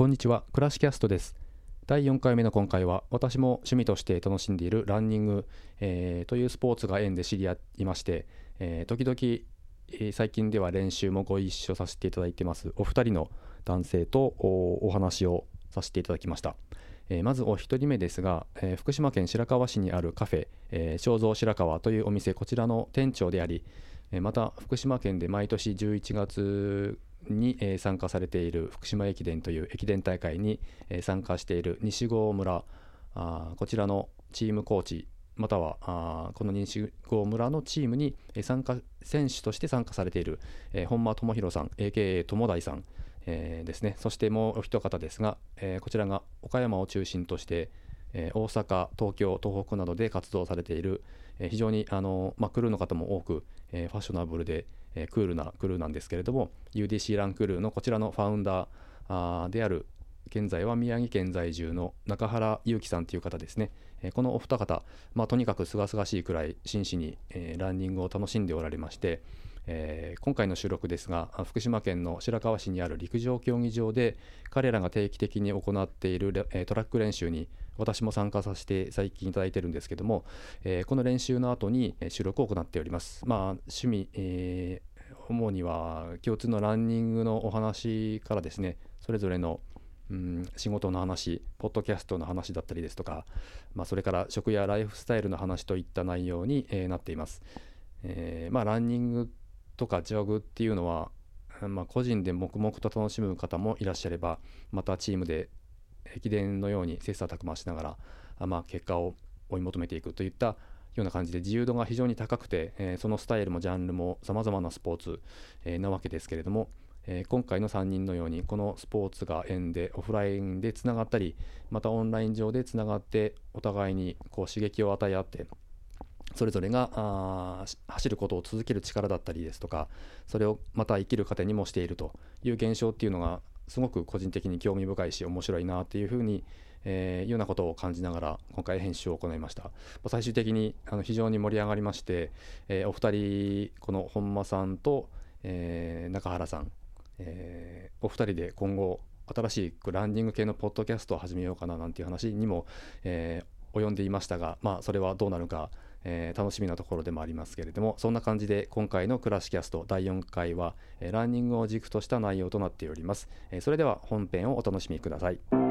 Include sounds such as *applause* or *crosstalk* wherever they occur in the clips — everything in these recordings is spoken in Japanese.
こんにちはクラシキャストです。第4回目の今回は私も趣味として楽しんでいるランニング、えー、というスポーツが縁で知り合いまして、えー、時々、えー、最近では練習もご一緒させていただいてますお二人の男性とお話をさせていただきました、え、まずお一人目ですが、え、福島県白河市にあるカフェ、えー、正蔵白河というお店こちらの店長でありまた福島県で毎年11月に、え、参加されている福島駅伝という駅伝大会に、え、参加している西郷村あこちらのチームコーチまたはあこの西郷村のチームにえ参加選手として参加されている、え、本間智弘さん AKA 友大さん、えー、ですね。そしてもうお一方ですが、え、こちらが岡山を中心として、え、大阪東京東北などで活動されている、え、非常にあの、まあ、クルーの方も多く、え、ファッショナブルで、え、クールなクルーなんですけれども UDC ランクルーのこちらのファウンダーである現在は宮城県在住の中原祐樹さんという方ですね、え、このお二方、まあ、とにかくすがすがしいくらい真摯に、え、ランニングを楽しんでおられまして、えー、今回の収録ですが福島県の白河市にある陸上競技場で彼らが定期的に行っている、え、トラック練習に私も参加させて最近いただいてるんですけども、えー、この練習の後に収録を行っております。まあ、趣味、えー、主には共通のランニングのお話からですねそれぞれのうん、仕事の話、ポッドキャストの話だったりですとか、まあ、それから食やライフスタイルの話といった内容に、えー、なっています。えー、まあ、ランニングとかジョグっていうのは、まあ、個人で黙々と楽しむ方もいらっしゃれば、またチームで駅伝のように切磋琢磨しながら、まあ、結果を追い求めていくといったような感じで自由度が非常に高くて、え、そのスタイルもジャンルもさまざまなスポーツ、え、なわけですけれども、え、今回の3人のようにこのスポーツが縁でオフラインでつながったりまたオンライン上でつながってお互いにこう刺激を与え合ってそれぞれがあ走ることを続ける力だったりですとかそれをまた生きる糧にもしているという現象っていうのがすごく個人的に興味深いし面白いなっていうふうに、えー、いうようなことを感じながら今回編集を行いました。最終的にあの非常に盛り上がりまして、えー、お二人この本間さんと、えー、中原さん、え、お二人で今後新しいランニング系のポッドキャストを始めようかななんていう話にも、え、及んでいましたがまあそれはどうなるかえー、楽しみなところでもありますけれどもそんな感じで今回のクラシキャスト第4回は、えー、ランニングを軸とした内容となっております、えー、それでは本編をお楽しみください。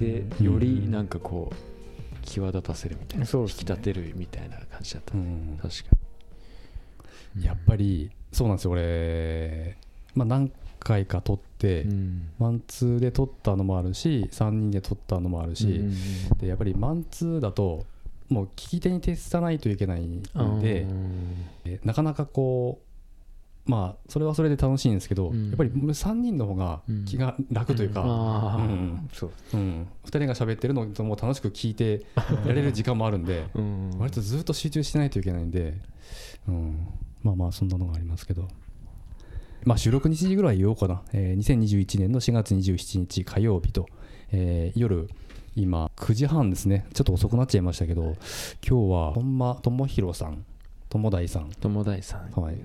てよりなんかこう際立たせるみたいな、ね、引き立てるみたいな感じだった、ね、うん、確かにやっぱりそうなんですよ俺、まあ、何回か撮って、うん、マンツーで撮ったのもあるし3人で撮ったのもあるし、うん、でやっぱりマンツーだともう聞き手に徹さないといけないんで、なかなかこうまあそれはそれで楽しいんですけど、うん、やっぱり3人の方が気が楽というか、うん。うん、2人が喋ってるのをも楽しく聞いてやれる時間もあるんで、*laughs* 割とずっと集中しないといけないんで、うん、まあまあそんなのがありますけど。まあ、収録日時ぐらい言おうかな、えー、2021年の4月27日火曜日と、えー、夜今9時半ですね。ちょっと遅くなっちゃいましたけど今日は本間智弘さん友大さん。友大さん、はい、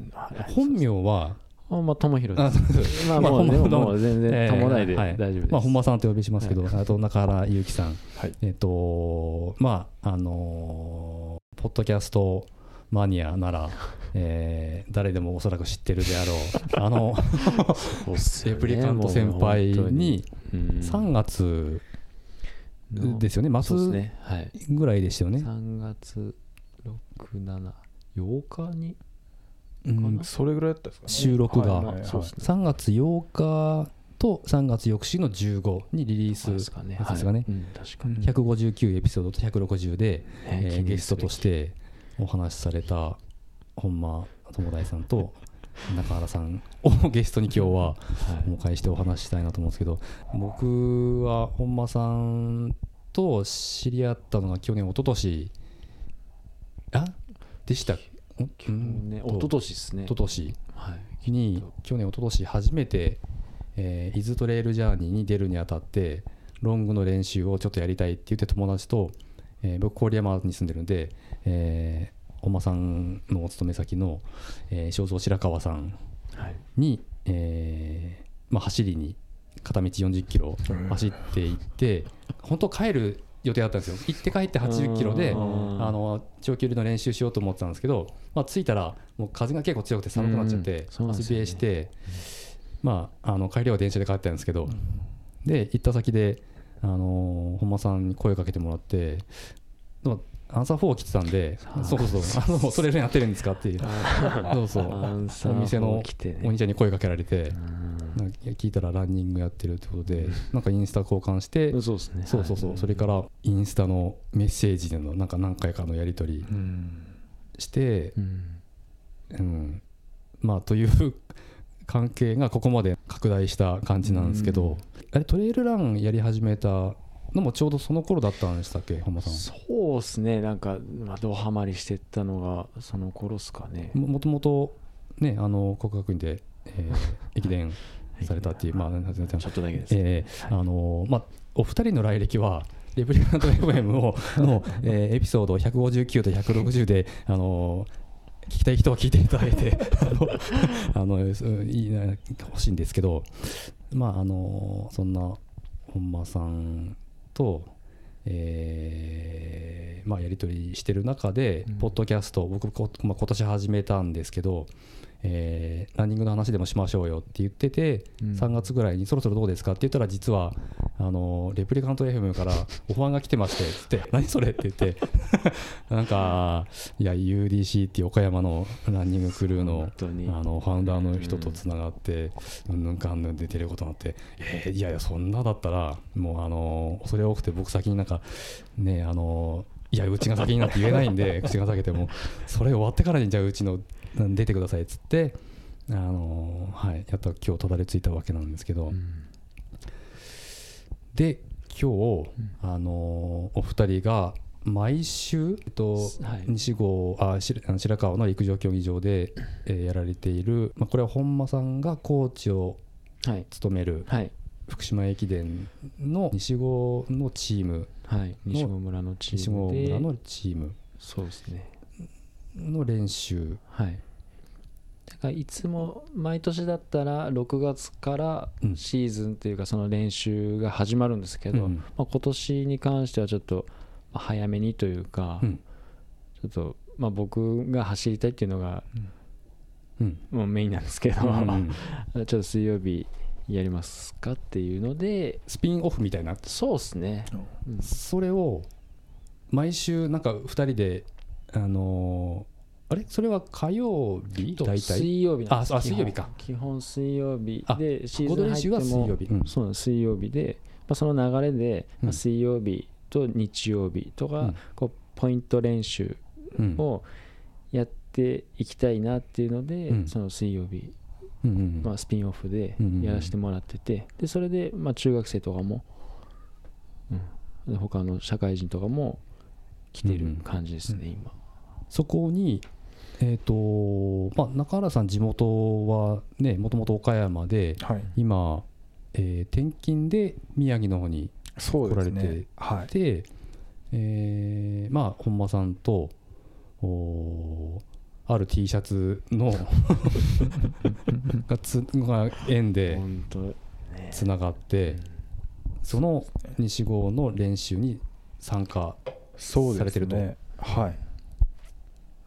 本名は？あまあ、友弘です。まあ、もう、でも、全然、友大で大丈夫です。まあ、本間さんとお呼びしますけど、あと、中原祐樹さん。えっと、まあ、あのポッドキャストマニアなら、*laughs* えー、誰でもおそらく知ってるであろう、*laughs* あの、レプリカント先輩に、3月ですよね、末ぐらいでしたよね。3月6、7。8日に、うん、それぐらいだったですか、ね、収録が、はい。はい、3月8日と3月翌週の15にリリース。ですかね、はい。ねうん、確かに。159エピソードと160で、えー、ゲストとしてお話しされた本間友大さんと *laughs* 中原さんをゲストに今日はお迎えしてお話ししたいなと思うんですけど僕は本間さんと知り合ったのが去年一昨年。あでした去年一昨年ですね。一昨年。に去年一昨年初めてえー、伊豆トレイルジャーニーに出るにあたってロングの練習をちょっとやりたいって言って友達と、えー、僕郡山に住んでるんで、えー、本間さんのお勤め先の、えー、正蔵白川さんに、はい、えーまあ、走りに片道40キロ走っていって、本当帰る予定だったんですよ。行って帰って80キロであの長距離の練習しようと思ってたんですけど、まあ、着いたらもう風が結構強くて寒くなっちゃって足冷えして。まあ、あの帰りは電車で帰ったんですけど、で行った先で、あの本間さんに声をかけてもらってアンサー4来てたんで、そうそう、あのそれやってるんですかっていう、そうそう、お店のお兄ちゃんに声かけられて、聞いたらランニングやってるってことで、なんかインスタ交換して、そうそうそう、それからインスタのメッセージでのなんか何回かのやり取りして、うん、まあという関係がここまで拡大した感じなんですけど、あれトレイルランやり始めたのもちょうどその頃だったんでしたっけ浜さんそうですね。なんか、まあ、ドハマりしてったのがその頃ですかね。もともとねあの国学院で、えー、駅伝されたっていう、まあ、ちょっとだけです、えー、あのまあ、お二人の来歴はレプリカント FM をの、えー、エピソード159と160で、あの聞きたい人は聞いていただいてあの *laughs* いいな欲しいんですけどまああのそんな本間さんと、えーまあ、やり取りしてる中で、うん、ポッドキャスト僕、まあ、今年始めたんですけどえー、ランニングの話でもしましょうよって言ってて、うん、3月ぐらいにそろそろどうですかって言ったら実はあのレプリカント FM からオファーが来てましてつって *laughs* 何それって言って。*laughs* なんかいや UDC っていう岡山のランニングクルーのあのファウンダーの人とつながってうん。ぬんかんぬん出てることになってえー、いやいやそんなだったらもうあの恐れ多くて僕先になんかねあのいやうちが先になって言えないんで *laughs* 口が裂けても。それ終わってからにじゃあうちの出てくださいっつってあのはい、やっと今日たどり着いたわけなんですけど、うん、で今日、あのお二人が毎週、えっと、はい、西郷あ白川の陸上競技場で、えー、やられている、まあ、これは本間さんがコーチを務める、はい、福島駅伝の西郷のチームはい、西郷村のチーム。西郷村のチーム。そうですね。の練習。はい。だからいつも毎年だったら6月からシーズンというかその練習が始まるんですけど、うん、まあ、今年に関してはちょっと早めにというか、うん、ちょっとまあ僕が走りたいっていうのが、うん、もうメインなんですけど、うん、*laughs* ちょっと水曜日やりますかっていうのでスピンオフみたいな？そうっすね、それを毎週なんか2人であのー、あれ？それは火曜日？大体？水曜日ああ水曜日か。基本。水曜日でシーズン入っても。水曜日、うん、そう水曜日で、まあ、その流れで、まあ、水曜日と日曜日とか、うん、こうポイント練習をやっていきたいなっていうので、うん、その水曜日まあ、スピンオフでやらせてもらっててでそれでまあ中学生とかも、うん、他の社会人とかも来てる感じですね、今。そこにえーとまあ、中原さん、地元はねもともと岡山で、はい、今、えー、転勤で宮城の方に来られてて、ねはい、えー、まあ、本間さんとおある T シャツのがつが縁でつながって、その西郷の練習に参加されてると。ね、はい。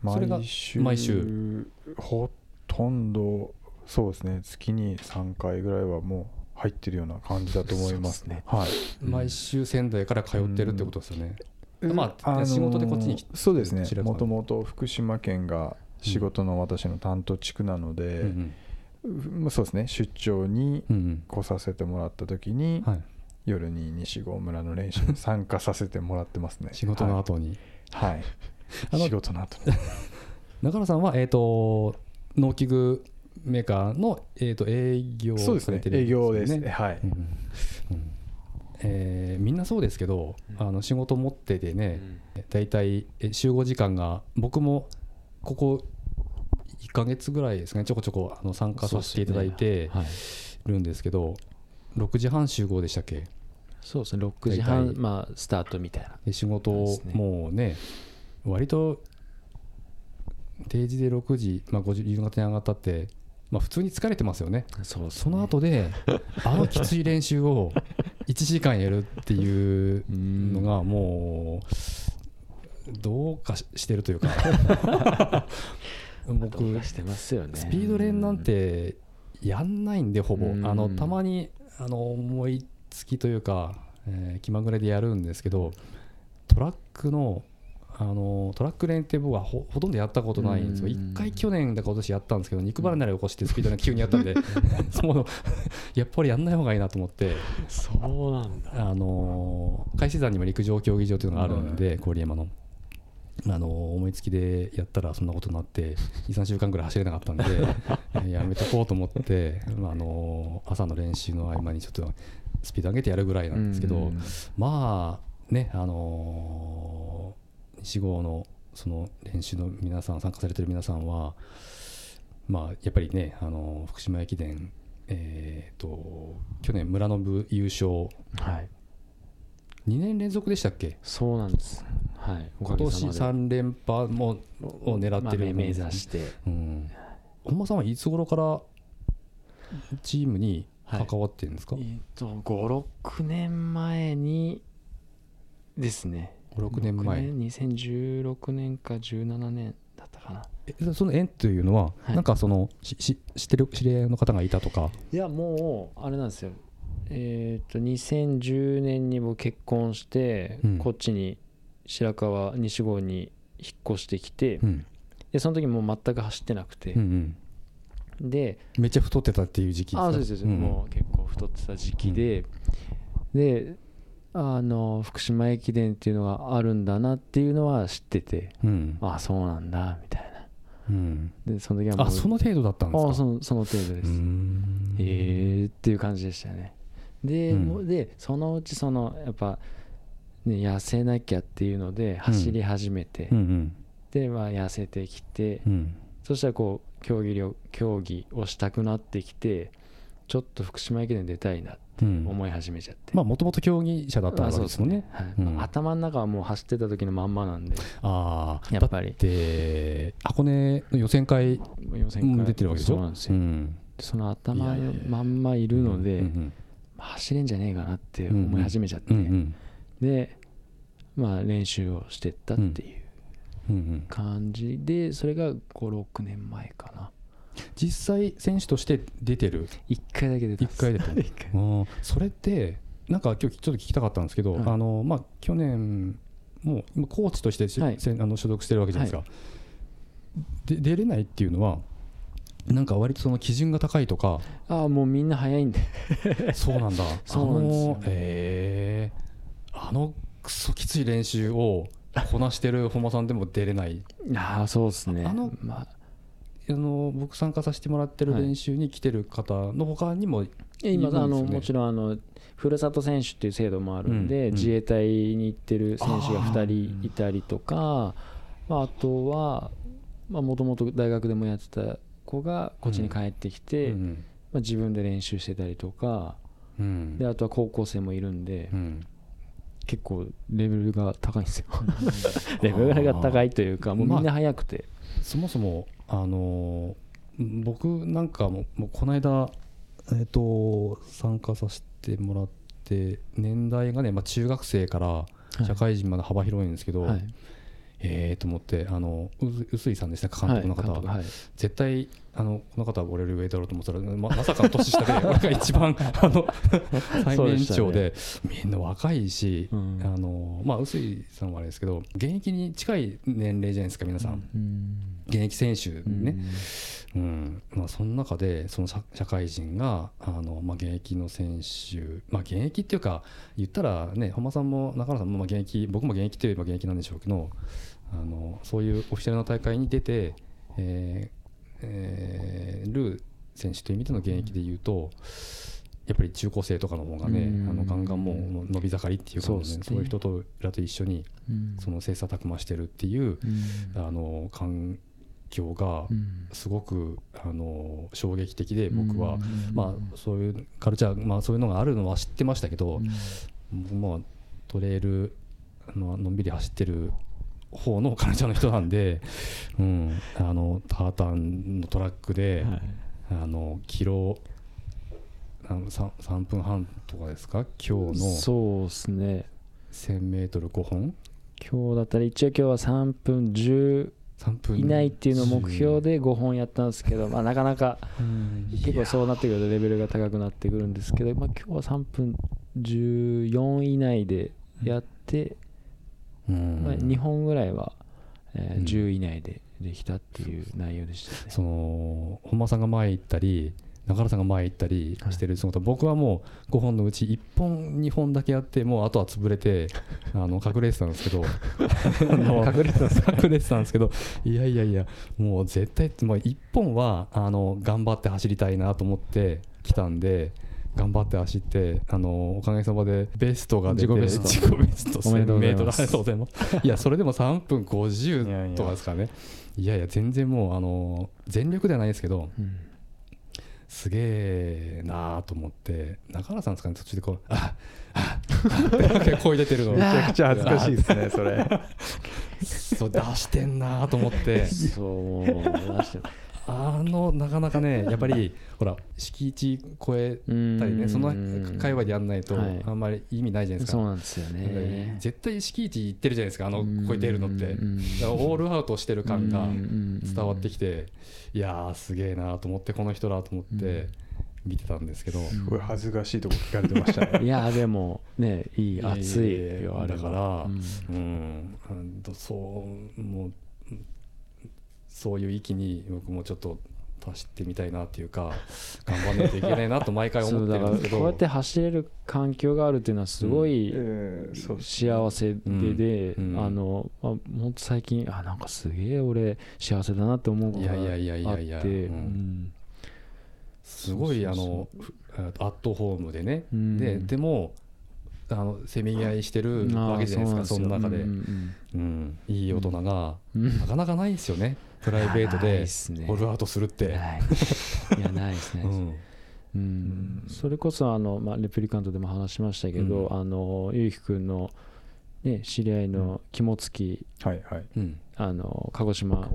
毎週毎週。ほとんどそうですね。月に3回ぐらいはもう入ってるような感じだと思いますね。はい、毎週仙台から通ってるってことですよね。まあ、仕事でこっちにそうですね。もともと福島県が仕事の私の担当地区なので、そうですね出張に来させてもらった時に、はい、夜に西郷村の練習に参加させてもらってますね。仕事の後に。はい、*laughs* はい、仕事の後に。*laughs* 中野さんはえっ、ー、と農機具メーカーの、えーと、営業をされてるんですね。営業ですね。はい、うんうん。えー、みんなそうですけど、うん、あの仕事持っててね、大、う、体、ん、集合時間が僕もここ1か月ぐらいですねちょこちょこあの参加させていただいてるんですけど、ねはい、6時半集合でしたっけ？そうですね。6時半、まあ、スタートみたいな。で仕事をもうね割と定時で6時、まあ、5時夕方に上がったってまあ、普通に疲れてますよね。そ、ね、その後であのきつい練習を1時間やるっていうのが *laughs* もうどうかしてるというか。*laughs* 僕してますよね。スピード練なんてやんないんでほぼ。あのたまにあの思いつきというか、えー、気まぐれでやるんですけどトラックのあのトラック練って僕はほとんどやったことないんですよ、1回去年だか今年やったんですけど、肉離れ起こして *laughs* スピードが急にやったんで、そうやっぱりやんない方がいいなと思って、そうなんだ。あの海士山にも陸上競技場というのがあるんで、郡山の。あの思いつきでやったらそんなことになって *laughs* 23週間ぐらい走れなかったんで *laughs* やめとこうと思って、まあ、あの朝の練習の合間にちょっとスピード上げてやるぐらいなんですけど、まあねあの西郷のその練習の皆さん参加されてる皆さんはまあやっぱりねあの福島駅伝えーと、去年村の部優勝、はい、2年連続でしたっけ？そうなんです、はい、今年3連覇もを狙ってる、まあ、目指して、うん、本間さんはいつ頃からチームに関わってるんですか、はい、えー、と56年前にですね。56年前。年2016年か17年だったかな。えその縁というのは、はい、なんかそのしし知ってる知り合いの方がいたとか？いやもうあれなんですよえっ、ー、と2010年にも結婚して、うん、こっちに白川西郷に引っ越してきて、うん、でその時もう全く走ってなくて、うんうん、でめっちゃ太ってたっていう時期ですか？あそうです、うん、もう結構太ってた時期で、であの福島駅伝っていうのがあるんだなっていうのは知ってて、うん、ああそうなんだみたいな、うん、でその時はもうあその程度だったんですか？あそのその程度です。ええー、っていう感じでしたねでうん、でそのうちそのやっぱ、ね、痩せなきゃっていうので走り始めて、うんうん、で、まあ、痩せてきて、そしたらこう競技競技をしたくなってきてちょっと福島駅伝出たいなって思い始めちゃって、まあもともと競技者だったわけですもんね、はい。うん、頭の中はもう走ってた時のまんまなんでああやっぱり。で箱根の予選会予選会出てるわけでしょ？そうなんですよ、うん、その頭のまんまいるので、走れんじゃねえかなって思い始めちゃって、でまあ練習をしてったっていう感じでそれが56年前かな。実際選手として出てる？1回だけ出て1回出てるそれってなんか今日ちょっと聞きたかったんですけど、はい、あのまあ、去年もうコーチとして、はい、あの所属してるわけじゃないですか、はい、で出れないっていうのはなんか割とその基準が高いとか。ああもうみんな早いんでそうなんだ。*laughs* そうなんですよ、えー、あのクソきつい練習をこなしてる本間さんでも出れない。ああそうですね。あの、まあ。あの僕参加させてもらってる練習に来てる方のほかにも、ね、今あのもちろんあのふるさと選手っていう制度もあるんで、うん、自衛隊に行ってる選手が2人いたりとかあ,、まあ、あとはもともと大学でもやってた子がこっちに帰ってきて、うん、まあ、自分で練習してたりとか、うん、であとは高校生もいるんで、結構レベルが高いんですよ。*laughs* レベルが高いというかもうみんな速くて、まあ、そもそもあの僕なんかももうこの間、えーと、参加させてもらって年代がね、まあ、中学生から社会人まで幅広いんですけど、はい、ええと思ってあの臼井さんですね監督の方、は。いはい、絶対あのこの方は俺より上だろうと思ったらままさかの年下で *laughs* 俺が一番あの *laughs* 最年長で、ね、みんな若いし、うん、あのまあ臼井さんはあれですけど現役に近い年齢じゃないですか皆さん。うん現役選手ね、うん、うん、まあ、その中でその社会人があの、まあ、現役の選手、まあ、現役っていうか言ったらね本間さんも中原さんもまあ現役僕も現役といえば現役なんでしょうけどあのそういうオフィシャルな大会に出て、えーえー、る選手という意味での現役でいうと、やっぱり中高生とかの方がね、あのガンガンもう伸び盛りっていうか、ね、そういう人とらと一緒にその切磋琢磨してるっていう、あの環境がすごくあの衝撃的で僕は、まあそういうカルチャー、まあ、そういうのがあるのは知ってましたけど、まあトレイルののんびり走ってる方のカルチャーの人なんで、*laughs* うん、あのタータンのトラックで、はい、あのキロ 3, 3分半とかですか？今日のそうですね。1000m5 本今日だったら一応今日は3分10以内っていうのを目標で5本やったんですけど、*laughs* まあ、なかなか結構そうなってくるとレベルが高くなってくるんですけど、まあ、今日は3分14以内でやって、まあ、2本ぐらいは、えー、10以内でできたっていう内容でしたね。その本間さんが前行ったり中原さんが前行ったりしてる姿、はい、僕はもう5本のうち1本2本だけやってもうあとは潰れて *laughs* あの隠れてたんですけど。*laughs* *laughs* 隠れてたんですけどいやいやいやもう絶対もう1本はあの頑張って走りたいなと思って来たんで。頑張って走ってあのおかげさまでベストが出て自己ベスト。自己ベスト1000メートルありがとうございます。いやそれでも3分50とかですかね。いやいや全然もうあの全力ではないですけど、うんすげえなーと思って中原さんですかね途中でこう「あああって声出てるの。*laughs* めちゃくちゃ恥ずかしいですねそれ。*laughs* そう出してんなーと思って。そう出してあのなかなかね *laughs* やっぱりほら敷地超えたりねその界隈でやんないとあんまり意味ないじゃないですか、そうなんですよね。絶対敷地行ってるじゃないですかあの超えてるのって。だからオールアウトしてる感が伝わってきていやーすげえなと思ってこの人だと思って見てたんですけど。すごい恥ずかしいとこ聞かれてましたね。*laughs* いやでもねいい熱いよあれからうん、うん、そうもうそういう域に僕もちょっと走ってみたいなっていうか頑張らないといけないなと毎回思ってるんですけど。こうやって走れる環境があるっていうのはすごい幸せでで、あの、まあ、本当最近あなんかすげえ俺幸せだなって思うことがあっていやいやいやいや、すごいあのアットホームでね、ででもあのせめぎ合いしてるわけじゃないですかその中で、うんいい大人が、なかなかないですよねプライベートでホールアウトするって。い。やないですね。うん、それこそあの、まあ、レプリカントでも話しましたけど、うん、あのゆうきくんの、ね、知り合いの肝付き、はいはい。あの鹿児島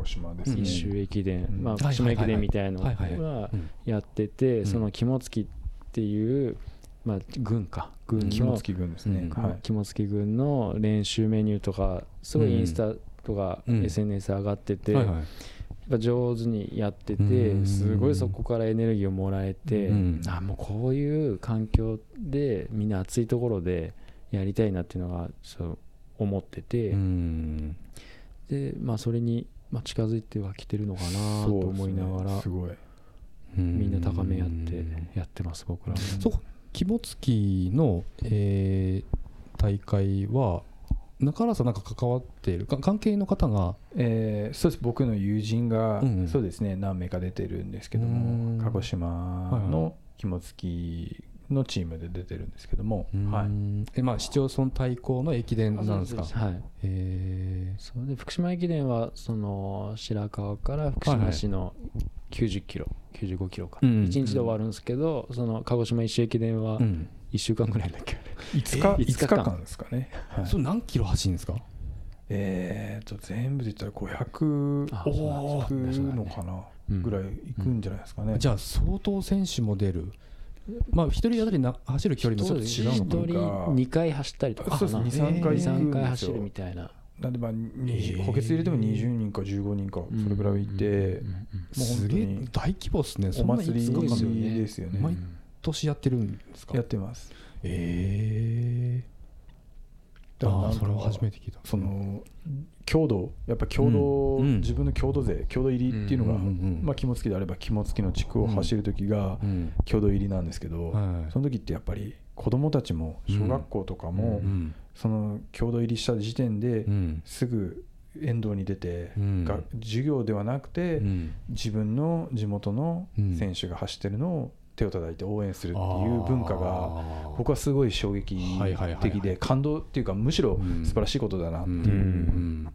一周駅伝、まあ、鹿児島駅伝みたいなのがやってて、その肝付きっていう、まあ、軍か。軍の肝付き軍ですね、はい、肝付き軍の練習メニューとかすごいインスタとか SNS 上がってて、はいはい。やっぱ上手にやっててすごいそこからエネルギーをもらえて、あもうこういう環境でみんな暑いところでやりたいなっていうのがそう思ってて、でまあそれに、まあ、近づいてはきてるのかなと思いながら、すごい。みんな高め合ってやってます僕らそこ肝付の、えー、大会は中原さんなんか関わっている関係の方が、えー、そうです。僕の友人が、うんうん、そうですね何名か出てるんですけども鹿児島の肝付のチームで出てるんですけども、はい、えまあ市町村対抗の駅伝なんですか？はい。えそれで福島駅伝はその白河から福島市の90キロ、95キロか、うん、1日で終わるんですけど、その鹿児島一周駅伝は1週間ぐらいだっけ、*laughs* うん、5日 ,5 日間ですかね、はい、それ何キロ走るんですか？えーと全部で言ったら500いくのかな？ぐらいいくんじゃないですかね、じゃあ相当選手も出る。まあ、1人当たりな走る距離もちょっと違うのかな？1人2回走ったりとか。そうです23回。3回走るみたいな。なんでまあ、補欠入れても20人か15人かそれぐらいいて、もう本当に大規模ですね。お祭りですよね。毎年やってるんですか？やってます。ええ。だからそれは初めて聞いた。その強度やっぱ強度、うん、自分の強度税強度入りっていうのが、うんうんうん、まあ、肝付きであれば肝付きの地区を走る時が強度入りなんですけど、その時ってやっぱり子どもたちも小学校とかも、その強度入りした時点ですぐ沿道に出て、が授業ではなくて、自分の地元の選手が走ってるのを手を叩いて応援するっていう文化が僕はすごい衝撃的で感動っていうかむしろ素晴らしいことだなっていう。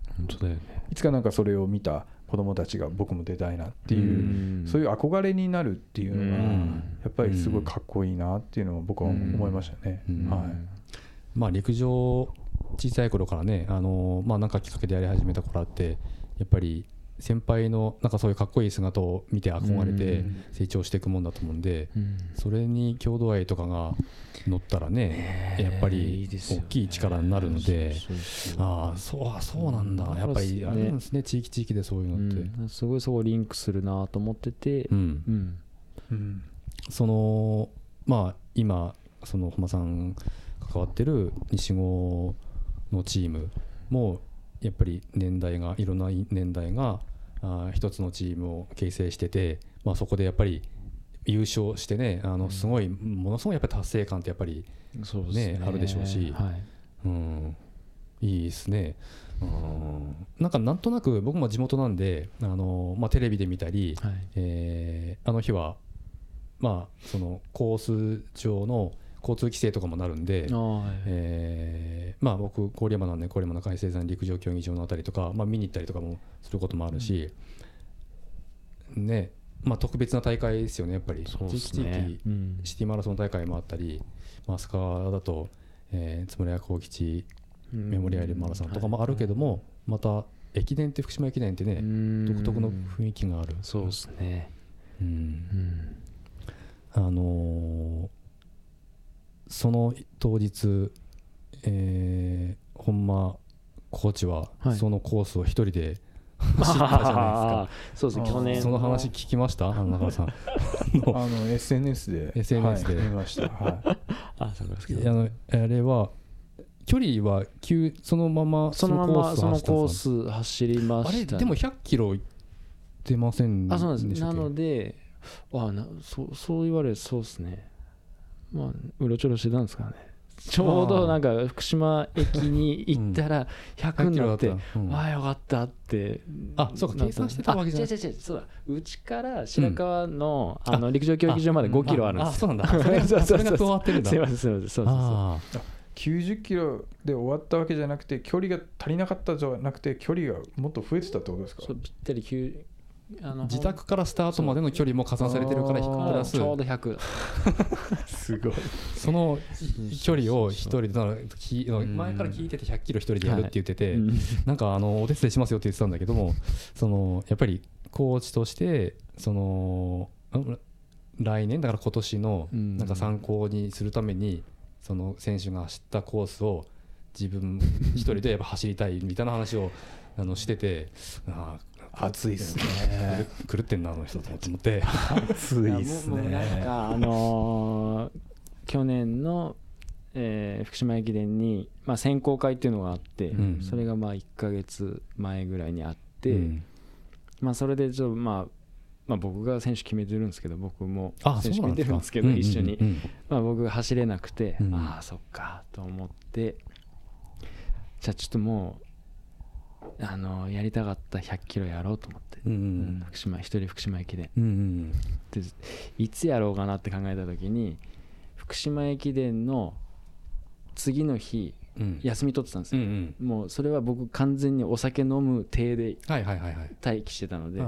いつかなんかそれを見た子どもたちが僕も出たいなっていうそういう憧れになるっていうのがやっぱりすごいかっこいいなっていうのを僕は思いましたね。はい。まあ、陸上小さい頃からねあの、まあ、なんかきっかけでやり始めた頃あってやっぱり先輩のなんかそういうかっこいい姿を見て憧れて成長していくもんだと思うんで、それに郷土愛とかが乗ったらねやっぱり大きい力になるのでああそうそうなんだ。やっぱりあるんですね地域地域でそういうのって、すごいそこリンクするなと思ってて、うん。そのまあ今その本間さん関わってる西郷のチームもやっぱり年代がいろんな年代があ一つのチームを形成してて、まあ、そこでやっぱり優勝してねあのすごい、ものすごいやっぱ達成感ってやっぱりね、ね。あるでしょうし、はい、うん、いいですね。うん、なんかなんとなく僕も地元なんであの、まあ、テレビで見たり、はい、えー、あの日は、まあ、そのコース上の交通規制とかもなるんで、えー、まあ僕郡山なんで郡山の海星山陸上競技場のあたりとか、まあ、見に行ったりとかもすることもあるし、うん、ねまあ、特別な大会ですよねやっぱり、ね、地域地域、うん、シティマラソン大会もあったり、まあ、須賀だと、えー、津村屋幸吉メモリアルマラソンとかもあるけども、また駅伝って福島駅伝ってね独特の雰囲気がある。そうですね。うん、あのーその当日、えー、本間コーチはそのコースを一人で *laughs* 走ったじゃないですか。そうです去年その話聞きました？中川さん。*laughs* あの SNS で。SNS で、はい、見ました。はい、*laughs* あそうですけど。あのあれは距離は急そのままそのままそのコース走りました、あれでも100キロいってませんあそうなんです。なのであなそうそう言われるそうですねまあ、うろちょろしてたんですかね。ちょうどなんか福島駅に行ったら100になって、ああよかったってあそうか計算してたわけじゃない。違う違うそうだ。うちから白川の,、あの陸上競技場まで5キロあるんですあそうなんだ。*laughs* それが加わってるんだ。すいませんすいませんそうそうそう90キロで終わったわけじゃなくて距離が足りなかったじゃなくて距離がもっと増えてたってことですか？そうぴったりあの自宅からスタートまでの距離も加算されてるからプラス。ちょうど100 *laughs* すごい。その距離を一人で前から聞いてて100キロ一人でやるって言ってて、はい、なんかあのお手伝いしますよって言ってたんだけどもそのやっぱりコーチとしてその来年だから今年のなんか参考にするためにその選手が走ったコースを自分一人でやっぱ走りたいみたいな話をあのしててあ暑いっすね。狂ってんなあの人と思って。暑いっすね。なんかあのー、去年の、えー、福島駅伝に、まあ、選考会っていうのがあって、うん、それがまあ1か月前ぐらいにあって、うん、まあ、それでちょっとまあまあ、僕が選手決めてるんですけど僕も選手決めてるんですけど一緒に、まあ、僕が走れなくて、うん、ああそっかと思って。じゃあちょっともうあのやりたかった100キロやろうと思って、うんうん、福島一人福島駅伝、うんうん、でいつやろうかなって考えた時に福島駅伝の次の日、休み取ってたんですよ、うんうん、もうそれは僕完全にお酒飲む体で待機してたので、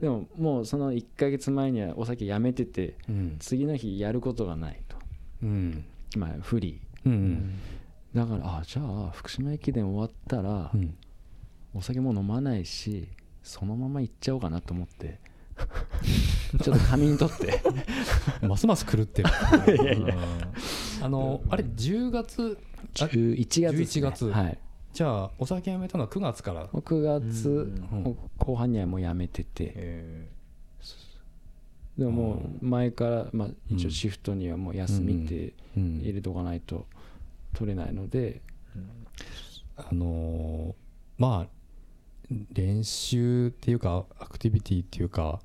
でももうその1か月前にはお酒やめてて、うん、次の日やることがないと、うん、まあ不利、うんうん、だからあじゃあ福島駅伝終わったら、うんお酒も飲まないしそのまま行っちゃおうかなと思って *laughs* ちょっと仮眠取って。ますます狂ってる。*laughs* いやいやあのあれ10月11月、ね、11月、はい、じゃあお酒やめたのは9月から。9月後半にはもうやめてて、でももう前から、まあ、一応シフトにはもう休みって入れとかないと取れないので、あのまあ練習っていうかアクティビティっていうか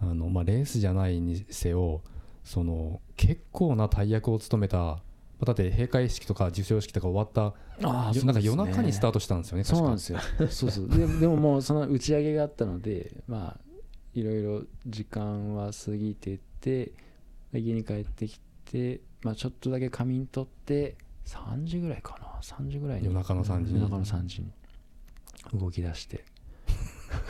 あの、まあ、レースじゃないにせよその結構な大役を務めただって閉会式とか授賞式とか終わったあ、ね、なんか夜中にスタートしたんですよねそうなんですよ。そうそう。ででももうその打ち上げがあったのでまあいろいろ時間は過ぎてて家に帰ってきて、まあ、ちょっとだけ仮眠取って3時ぐらいかな。3時ぐらいに。夜中の3時に。夜中の3時に動き出して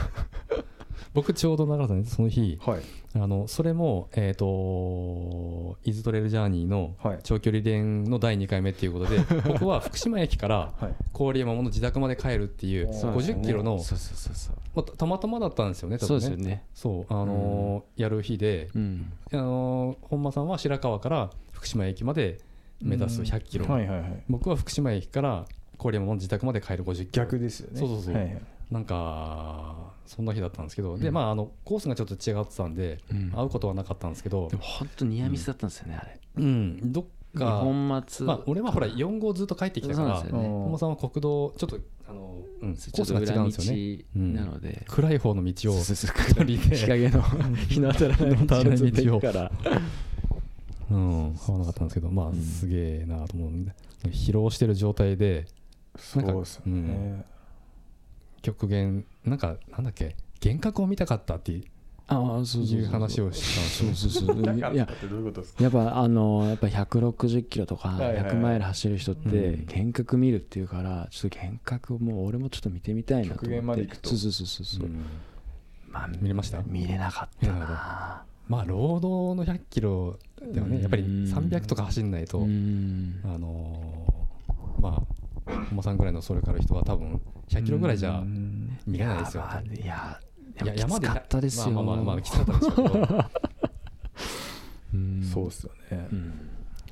*laughs* 僕ちょうど長さんその日、はい、あのそれも、えーと、イズトレールジャーニーの長距離連の第2回目っていうことで、はい、僕は福島駅から郡山の自宅まで帰るっていう50キロのたまたまだったんですよね多分ね。そうね。そうあのー、やる日で、うん、あのー、本間さんは白川から福島駅まで目指す100キロ、はいはいはい、僕は福島駅から郡山の自宅まで帰る50キロ。逆ですよね。そうそうそう、はいはい、なんかそんな日だったんですけど、うん、でまああのコースがちょっと違ってたんで、うん、会うことはなかったんですけどでも本当ニアミスだったんですよね、あれ。うん。どっか本末、まあ、俺はほら4号ずっと帰ってきたから、ね、本間さんは国道ちょっとあの、うん、コースが違うんですよね。なので、暗い方の道を日陰の日の当たらない道を。からうん、合わなかったんですけど、まあ、すげえなと思う。んで、疲労してる状態で、そうですね、うん、極限、なんか、なんだっけ、幻覚を見たかったっていう。ああそうそういう話をしたんですよ。そうそうそう。*laughs* いや、やっぱあのやっぱ160キロとか100マイル走る人って幻覚見るっていうから、ちょっと幻覚もう俺もちょっと見てみたいなと思って。そうそうそうそう。まあ見れました？見れなかったな。まあ労働の100キロでもねやっぱり300とか走んないとあのまあ本間さんぐらいのそれから人は多分100キロぐらいじゃ見れないですよいやいや山できつかったですよ。まあまあまあ *laughs* きつかったですけど。そうですよね、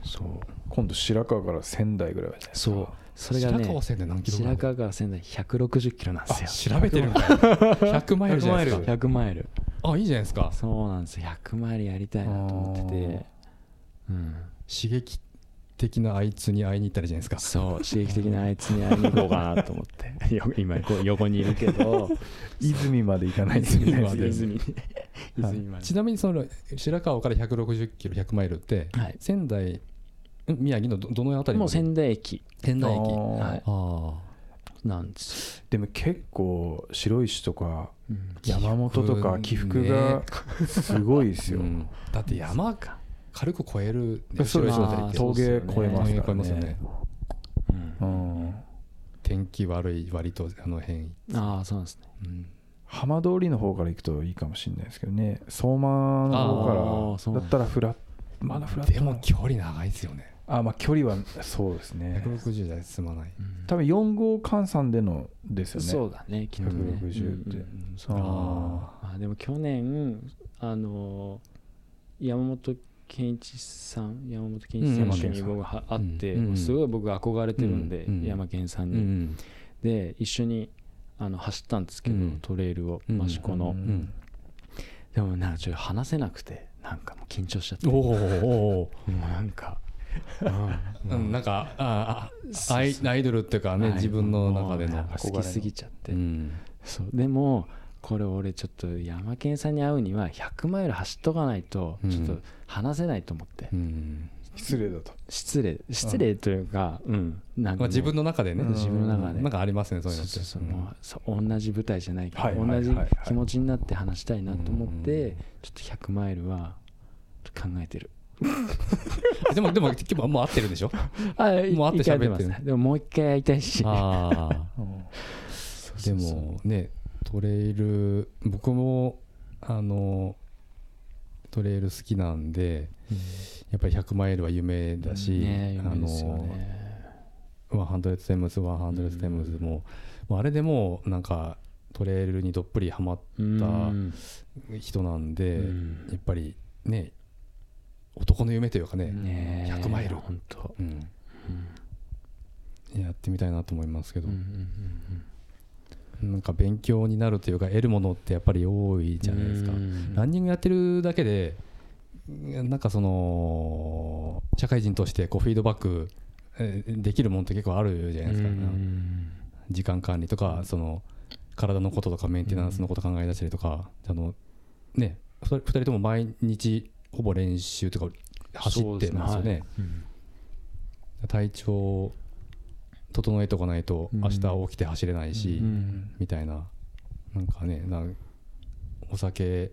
そう。今度白川から仙台ぐらいそう。それがね白川仙台何キロ白川から仙台160キロなんですよ。調べてるんだ。*laughs* よ100マイルじゃないですか。100マイル。あいいじゃないですか。そうなんです100マイルやりたいなと思ってて、うん、刺激的なあいつに会いに行ったらじゃないですか。そう刺激的なあいつに会いに行こうかなと思って。*laughs* 今こう横にいるけど。泉まで行かないですね。泉まで。ちなみにその白川から160キロ100マイルって、はい、仙台宮城のどの辺りもう仙台駅。仙台駅。はい。ああなんです。でも結構白石とか山本とか起伏がすごいですよ、だって山か軽く超える白石の峠越えますからね。天気悪い割とあの辺。ああそうなんですね、浜通りの方から行くといいかもしれないですけどね。相馬の方から。だ。ったらフラまだフラット。でも距離長いですよね。あまあ距離はそうですね。160台進まない、多分4号換算でのですよね。そうだねきっとね。160って、ああでも去年あの山本健一さん山本健一選手に僕が会って、すごい僕憧れてるんで、山健さんに、で一緒にあの走ったんですけど、トレイルを益子の、でもなんかちょっと話せなくてなんかもう緊張しちゃって。おおなんかうん、なんかああアイアイドルっていうかね自分の中での好きすぎちゃって、うん、そう。でもこれ俺ちょっと山県さんに会うには100マイル走っとかないとちょっと話せないと思って、うん、失礼だと。失礼。失礼というか、うん、なんか、まあ、自分の中でね。自分の中で。なんかありますねそういうのって。そうそう同じ舞台じゃないけど、同じ気持ちになって話したいなと思って、ちょっと100マイルは考えてる。*laughs* でもでも結構もう合ってるでしょ？*laughs* あもう合って喋ってる、ね、でももう一回会いたいし。ああ *laughs* でもねトレイル僕もあのトレイル好きなんで、うん、やっぱり100マイルは夢だし、ね、あのOne Hundred Times One Hundred Times も、うん、あれでもなんかトレイルにどっぷりはまった人なんで、うん、やっぱりね男の夢というかねね100マイル。本当、うん。うん、やってみたいなと思いますけど、うんうん、なんか勉強になるというか得るものってやっぱり多いじゃないですか、ランニングやってるだけでなんかその社会人としてこうフィードバックできるものって結構あるじゃないですか、時間管理とかその体のこととかメンテナンスのこと考え出したりとか、あのね2人とも毎日ほぼ練習とか走ってますよね、ね。はい。うん、体調整えとかないと明日起きて走れないし、うん、みたいな。なんかねなお酒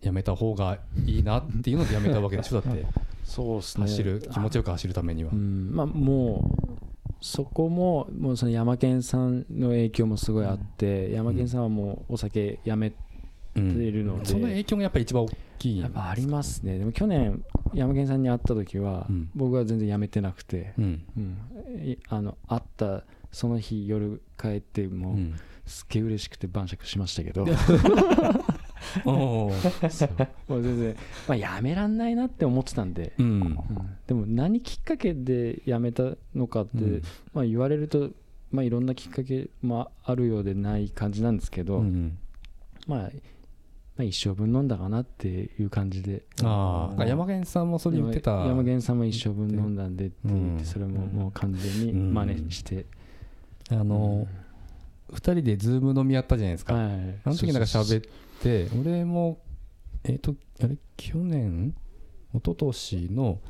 やめた方がいいなっていうのでやめたわけでしょだって。*laughs* そうすね。走る気持ちよく走るためには、うん、まあもうそこももうその山健さんの影響もすごいあって、山健さんはもうお酒やめてるので、その影響がやっぱり一番大きいやっぱありますね。でも去年山健さんに会った時は、僕は全然やめてなくて、うん。あの会ったその日夜帰っても、すっげえ嬉しくて晩酌しましたけど。*laughs* もう全然、まあ、やめらんないなって思ってたんで、うん。うん、でも何きっかけでやめたのかって、うん、まあ、言われると、まあ、いろんなきっかけもあるようでない感じなんですけど、うん、まあまあ、一生分飲んだかなっていう感じで。ああ山源さんもそれ言ってた。山源さんも一生分飲んだんでって言ってそれももう完全に真似して、あの、2人でズーム飲みやったじゃないですか、はい、あの時なんか喋って俺もえっ、ー、とあれ去年？一昨年の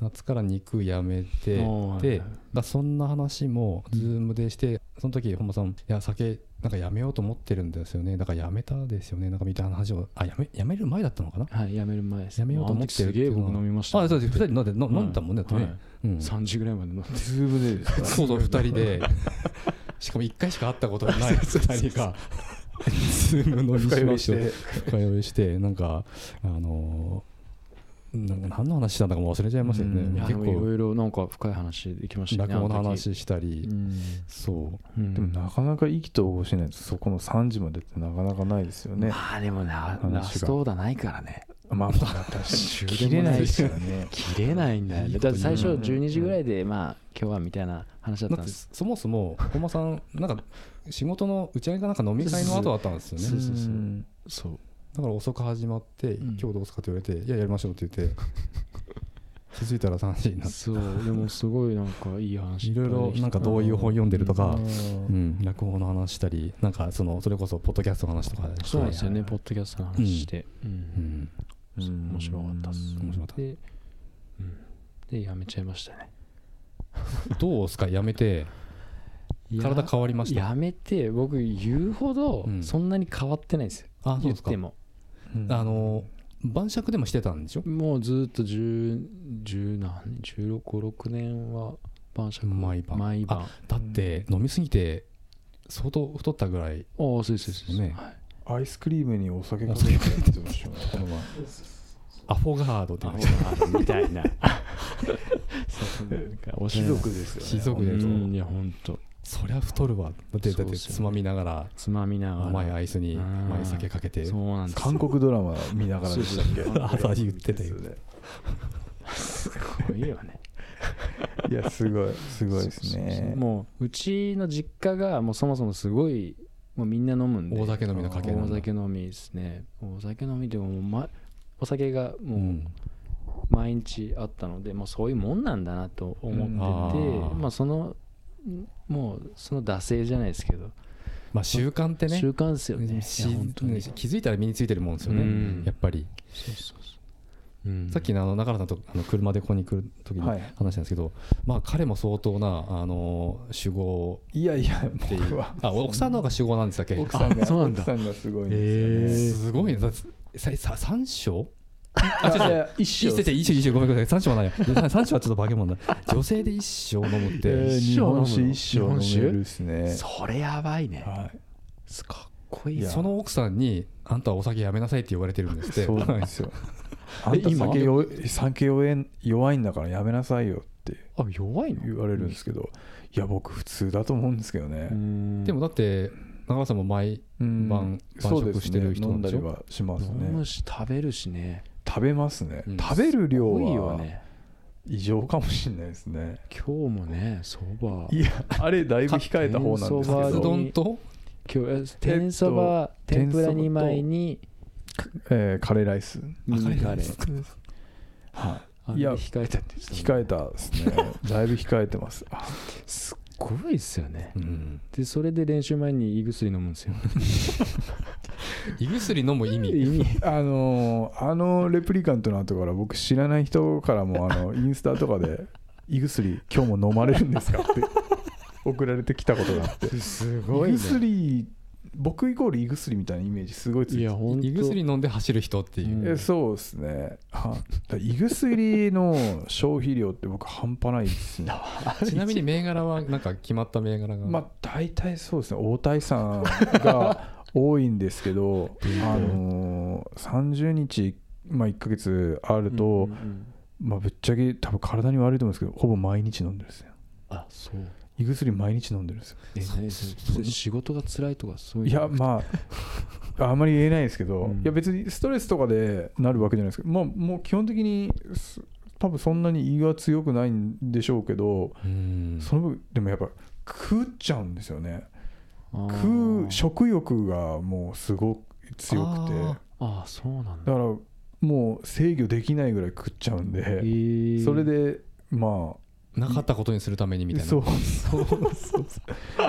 夏から肉やめてでだそんな話もズームでしてその時本間さんいや酒なんかやめようと思ってるんですよね。だからやめたですよね。なんかみたいな話をあやめやめる前だったのかな？はいやめる前です。やめようと思ってるっていうの飲みました。あそうです2人飲んで飲んだもんねだってね、うん、3時ぐらいまで飲んでズームで *laughs* そうそう2人で。*laughs* しかも1回しか会ったことがない2人が。*laughs* ズームの深酔いして。深酔いして。なんかあのなんか何の話したんだかも忘れちゃいましたよね、結構いろいろなんか深い話できましたね落語の話したり、そう、でもなかなか意気投合しないとそこの3時までってなかなかないですよね。まあでもなラストオーダーないからね。まあ、まあ、切れないですからね。切れないんだよね。だって最初12時ぐらいで、まあ、今日はみたいな話だったんです。そもそも、本間さん、なんか、仕事の打ち上げかなんか飲み会の後だったんですよね。そうそうそう。そうだから遅く始まって、今日どうですかって言われて、いや、やりましょうって言って、*laughs* 気づいたら3時になって。そうでもすごいなんかいい話いろいろなんかどういう本読んでるとか、うん、落語の話したりなんかそのそれこそポッドキャストの話とかそうですよねポッドキャストの話して、うん。面白かったっす。面白かった。で,、うん、でやめちゃいましたね。*laughs* どうですか？やめて。体変わりました？やめて僕言うほどそんなに変わってないですよ、うん、あそうですか。言っても、うん、あの晩酌でもしてたんでしょ？もうずっと10何1 6 6年は晩酌。毎晩。毎晩。だって飲みすぎて相当太ったぐらいああそうですそうです。アイスクリームにお酒かけてってました。この前。アフォガードってみたい *laughs* な。貴族ですよね。貴族ですいや本当そりゃ太るわ。だってだってつまみながらつまみながら。甘いアイスに甘い酒かけて。そうなんです韓国ドラマ見ながらでしたっけ？朝言ってたよ。ね。すごいよね。*laughs* いやすごいすごいですね。もううちの実家がもうそもそもすごいもうみんな飲むんで。大酒飲みの家系大酒飲みですね。大酒飲みでもま、お酒がもう毎日あったので、もうそういうもんなんだなと思ってて、うん、まあそのもうその惰性じゃないですけど。まあ習慣ってね。習慣ですよね。気づいたら身についてるもんですよね、うん、やっぱり。そうそうそうさっきのあの中原さんとあの車でここに来る時に話したんですけど、はい、まあ彼も相当なあの酒豪いやいやっていうあ奥さんの方が酒豪なんでしたっけ？奥さんがそうなんだ。奥さんがすごいんですよね、すごい。だささ三章？あ、違う違う、一章。一章、一章、ごめんなさい。三章はないよ。三章はちょっと化け物だ。女性で一章飲むって。日本酒一章飲めるですね。それやばいね。はい。かっこいい。その奥さんに、あんたはお酒やめなさいって言われてるんですって。そうなんですよ。*laughs* あんた酒弱酒弱いんだからやめなさいよってあ弱いの？言われるんですけどいや僕普通だと思うんですけどねでもだって中川さんも毎晩晩食してる人飲んだりはしますね飲むし食べるしね食べますね、食べる量は異常かもしれないですね。今日もねそば。いやあれだいぶ控えた方なんですけど。丼と？今日天そば天ぷら2枚。にえー、カレーライス。ミニカレーはい。いや控えたって控えたですね。だいぶ控えてます。すっごいですよね、うん、でそれで練習前に胃薬飲むんですよ胃薬飲む意味。あのあのレプリカントの後から僕知らない人からもあの *laughs* インスタとかで「胃薬今日も飲まれるんですか?」って送られてきたことがあって。すごい、ね、胃薬僕イコール胃薬みたいなイメージすごいついて胃薬飲んで走る人っていう、うん、そうですね。胃薬の消費量って僕半端ないですね。*laughs* ちなみに銘柄はなんか決まった銘柄が？まあ大体そうですね。大体さんが多いんですけどあのー、30日、まあ、1か月あると、うんうんうん、まあ、ぶっちゃけ多分体に悪いと思うんですけどほぼ毎日飲んでるんですよ。あそう。胃薬毎日飲んでるんですよ。えそ仕事が辛いとかそういういやまああんまり言えないですけど、うん、いや別にストレスとかでなるわけじゃないですけど、まあ、もう基本的に多分そんなに胃が強くないんでしょうけどその分でもやっぱ食っちゃうんですよね食う食欲がもうすごく強くて。ああそうなんだ。だからもう制御できないぐらい食っちゃうんでそれでまあなかったことにするためにみたいな。そうそうそう。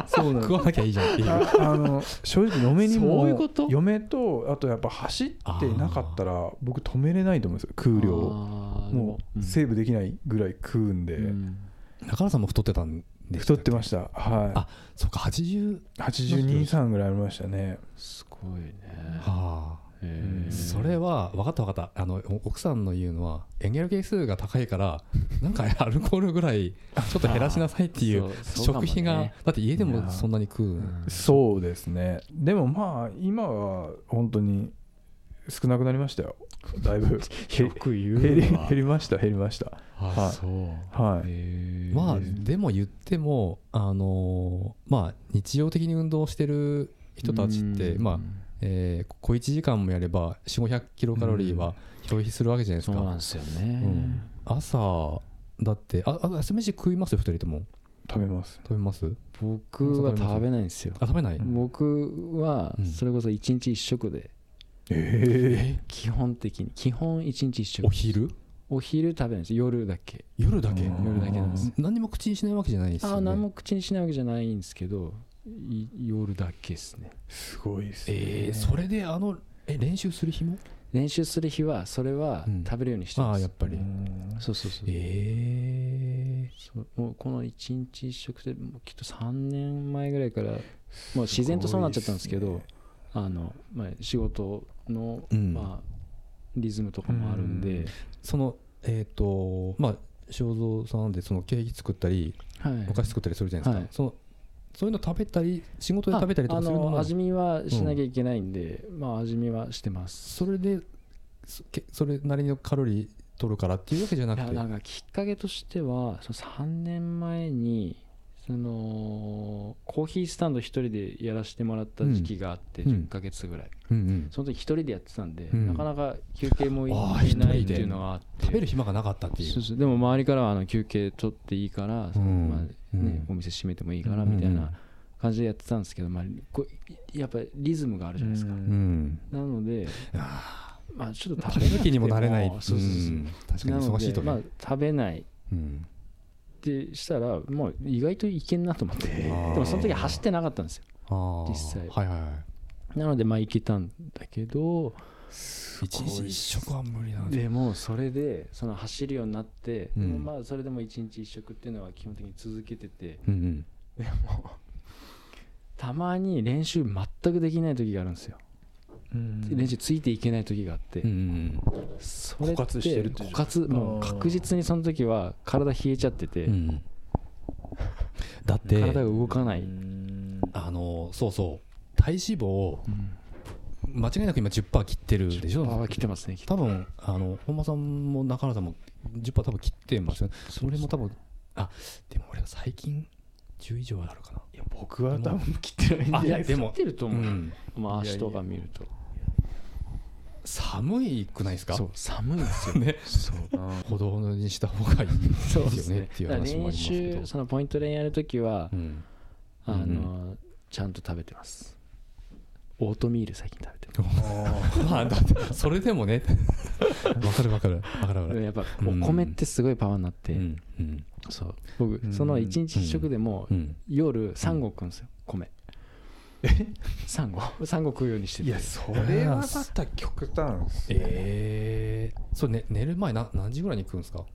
そう食わなきゃいいじゃんっていう。あの正直嫁にも嫁とあとやっぱ走ってなかったら僕止めれないと思うんですよ食う量も。うセーブできないぐらい食うんで、うん、中野さんも太ってたんで太ってました。はい。あそっか80 82、3ぐらいありましたね。すごいね。はあ。それは分かった分かった。あの奥さんの言うのはエネルギー数が高いからなんかアルコールぐらいちょっと減らしなさいっていう食費が、ね、だって家でもそんなに食う。そうですね。でもまあ今は本当に少なくなりましたよ。だいぶ。*laughs* よく言う減り減りました減りました。はい、そう。はい。まあでも言ってもあのまあ日常的に運動してる人たちってまあえー、小1時間もやれば4 5 0 0キロカロリーは消費するわけじゃないですか、そうなんですよね、うん、朝だってああ朝飯食います？2人とも。食べます。食べます？僕は食べないんですよ。あ食べない？僕はそれこそ1日1食で、ええー、基本的に基本1日1食。お昼？お昼食べないんです。夜だけ。夜だけ？夜だけなんです。何も口にしないわけじゃないですよ、ね、あ何も口にしないわけじゃないんですけど夜だけですね。すごいですね。えー、それであのえ練習する日も？練習する日はそれは食べるようにしてます、うん、あやっぱり。そうそうそうえー、そうもうこの一日一食でもうきっと3年前ぐらいからもう自然とそうなっちゃったんですけど、ね、あのまあ、仕事の、うん、まあ、リズムとかもあるんで、うん、そのえっ、ー、とまあ正蔵さんでそのケーキ作ったり、はい、お菓子作ったりするじゃないですか、はい、そのそういうの食べたり仕事で食べたりとかするのも味見はしなきゃいけないんで、うん、まあ味見はしてます。それでそれなりのカロリー取るからっていうわけじゃなくて？なんかきっかけとしてはその3年前にそのコーヒースタンド1人でやらせてもらった時期があって、10ヶ月ぐらい、うんうん、その時1人でやってたんで、うん、なかなか休憩もいないっていうのがあって。食べる暇がなかったっていう。そうそう。でも周りからはあの休憩取っていいから、そのまあねお店閉めてもいいからみたいな感じでやってたんですけど、まあ、こやっぱりリズムがあるじゃないですか、なのでまあちょっと食べる気にもなれない。そうそうそう、確かに忙しいとまあ食べない、ってしたら、まあ、意外といけんなと思って。でもその時走ってなかったんですよ。実際、はいはいはい、なのでまあいけたんだけど一日一食は無理なんで。もそれでその走るようになって、うん、まあそれでも一日一食っていうのは基本的に続けてて、うんうん、でもたまに練習全くできない時があるんですよ練習ついていけない時があって、それって枯渇もう。確実にその時は体冷えちゃってて、だって。体が動かない。あのそうそう。体脂肪、間違いなく今10%切ってるでしょ？10%切ってますね多分あの本間さんも中原さんも10%多分切ってますよ。ね。それも多分あでも俺は最近10以上あるかな。いや僕は多分切ってないんでいやでも切ってると思う、うん、まあ足とか見ると寒いくないですか？そう寒いですよ。ね。そう。*laughs* 歩道にした方がいいですよねっていう話もありますけど。そのポイントでやるときは、うん、あの、うん、ちゃんと食べてます。オートミール最近食べてるま *laughs* あだってそれでもね。*laughs* わかるわかる。わかるわかる。やっぱお米ってすごいパワーになって、うん。うん。そう。僕その一日一食でもうん。夜3合食うんですよ米え3合3合食うようにしてて。いやそれはまた極端っすね。ええそれ、ね、寝る前な何時ぐらいに食うんですか？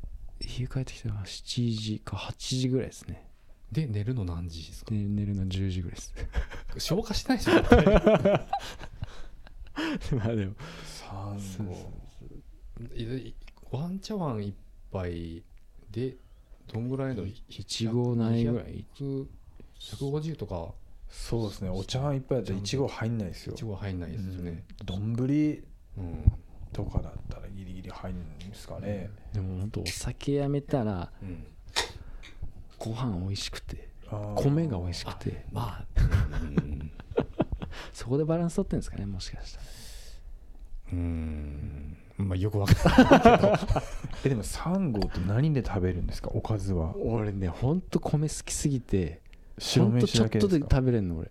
家帰ってきたのは7時か8時ぐらいですね。で寝るの何時ですか？で寝るの10時ぐらいです。*laughs* 消化しないでしょ *laughs* まあでも。3号いいワン茶碗一杯でどんぐらいの？1合ないぐらい。100 150とかそうですね。お茶碗一杯だったら1合入んないですよ。1合入んないですよね。丼うん、とかだったらギリギリ入るんですかね。でも本当お酒やめたらうんご飯美味しくて米が美味しくて。まあ、うん。そこでバランス取ってるんですかねもしかしたら。うん。まあよくわかんない *laughs* えでも3合って何で食べるんですか？おかずは。俺ねほんと米好きすぎて白ほんとちょっ飯だけですか？とで食べれんの俺。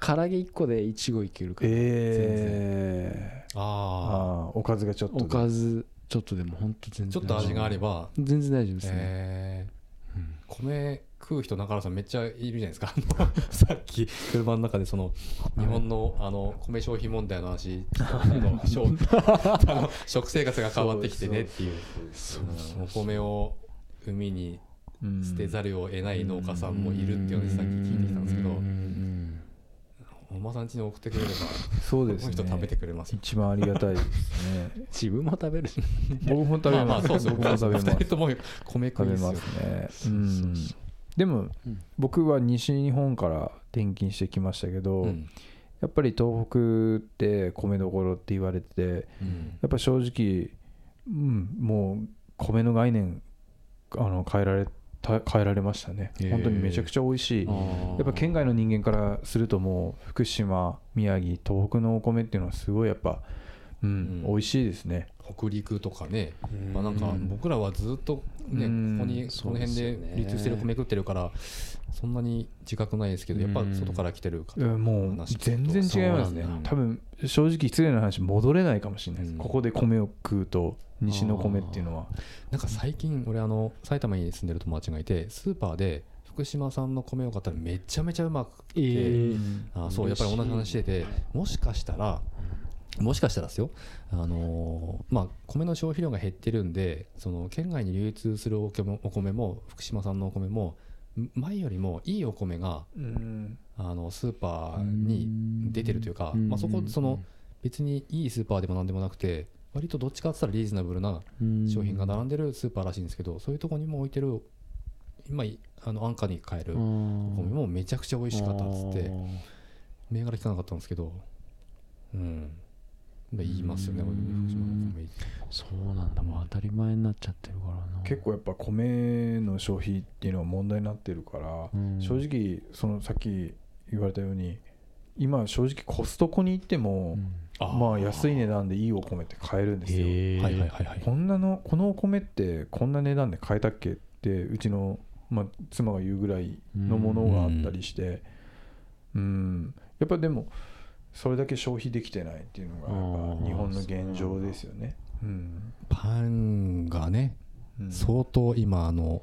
唐揚げ1個で1合いけるから。えー、ああーおかずがちょっとで。おかずちょっとでもほんと全然あちょっと味があれば。全然大丈夫ですね、えー。うん。米食う人中原さんめっちゃいるじゃないですか。*laughs* さっき車の中でその日本のあの米消費問題の話 *laughs* 食生活が変わってきてねっていう。うんお米を海にうん捨てざるを得ない農家さんもいるっていうのでさっき聞いてきたんですけどおばさん家に送ってくれればそうですこの人食べねてくれます。よ一番ありがたいですね。*laughs* 自分も食べるし。僕も食べます。あそうそう僕も食べます。二人とも米食食べますね。うん。そでもうん僕は西日本から転勤してきましたけど、うん。やっぱり東北って米どころって言われててうん。やっぱ正直、うん、もう米の概念あの変えられた変えられましたね。へー。本当にめちゃくちゃ美味しい。ややっぱ県外の人間からするともう福島宮城東北のお米っていうのはすごいやっぱ、うんうん。美味しいですね北陸とかねうん。まあ、なんかうん。僕らはずっとね、うん。ここにこの辺で流通してる米食ってるからそんなに自覚ないですけどやっぱうん外から来てる方うんもう全然違いますね。多分正直失礼な話戻れないかもしれないです、うん。ここで米を食うと西の米っていうのは。なんか最近俺あの埼玉に住んでる友達がいてスーパーで福島産の米を買ったらめちゃめちゃうまくて、えー。あそうやっぱり同じ話しててもしかしたらもしかしたらですよ、あのーまあ、米の消費量が減ってるんでその県外に流通するお米も福島産のお米もん前よりもいいお米がうん。あのスーパーに出てるというか、うん。まあ、そこその別にいいスーパーでもなんでもなくて割とどっちかって言ったらリーズナブルな商品が並んでるスーパーらしいんですけどそういうところにも置いてる今いあの安価に買えるお米もめちゃくちゃ美味しかったっつって銘柄聞かなかったんですけどうん言いますよねうん福島の米そうなんだ。もう当たり前になっちゃってるからな。結構やっぱ米の消費っていうのは問題になってるから、うん。正直そのさっき言われたように今正直コストコに行っても、あーまあ安い値段でいいお米って買えるんですよ、はいはいはいはい。こんなのこのお米ってこんな値段で買えたっけってうちの、まあ、妻が言うぐらいのものがあったりして。うん。やっぱでもそれだけ消費できてないっていうのがやっぱ日本の現状ですよね。うん。パンがねうん。相当今あの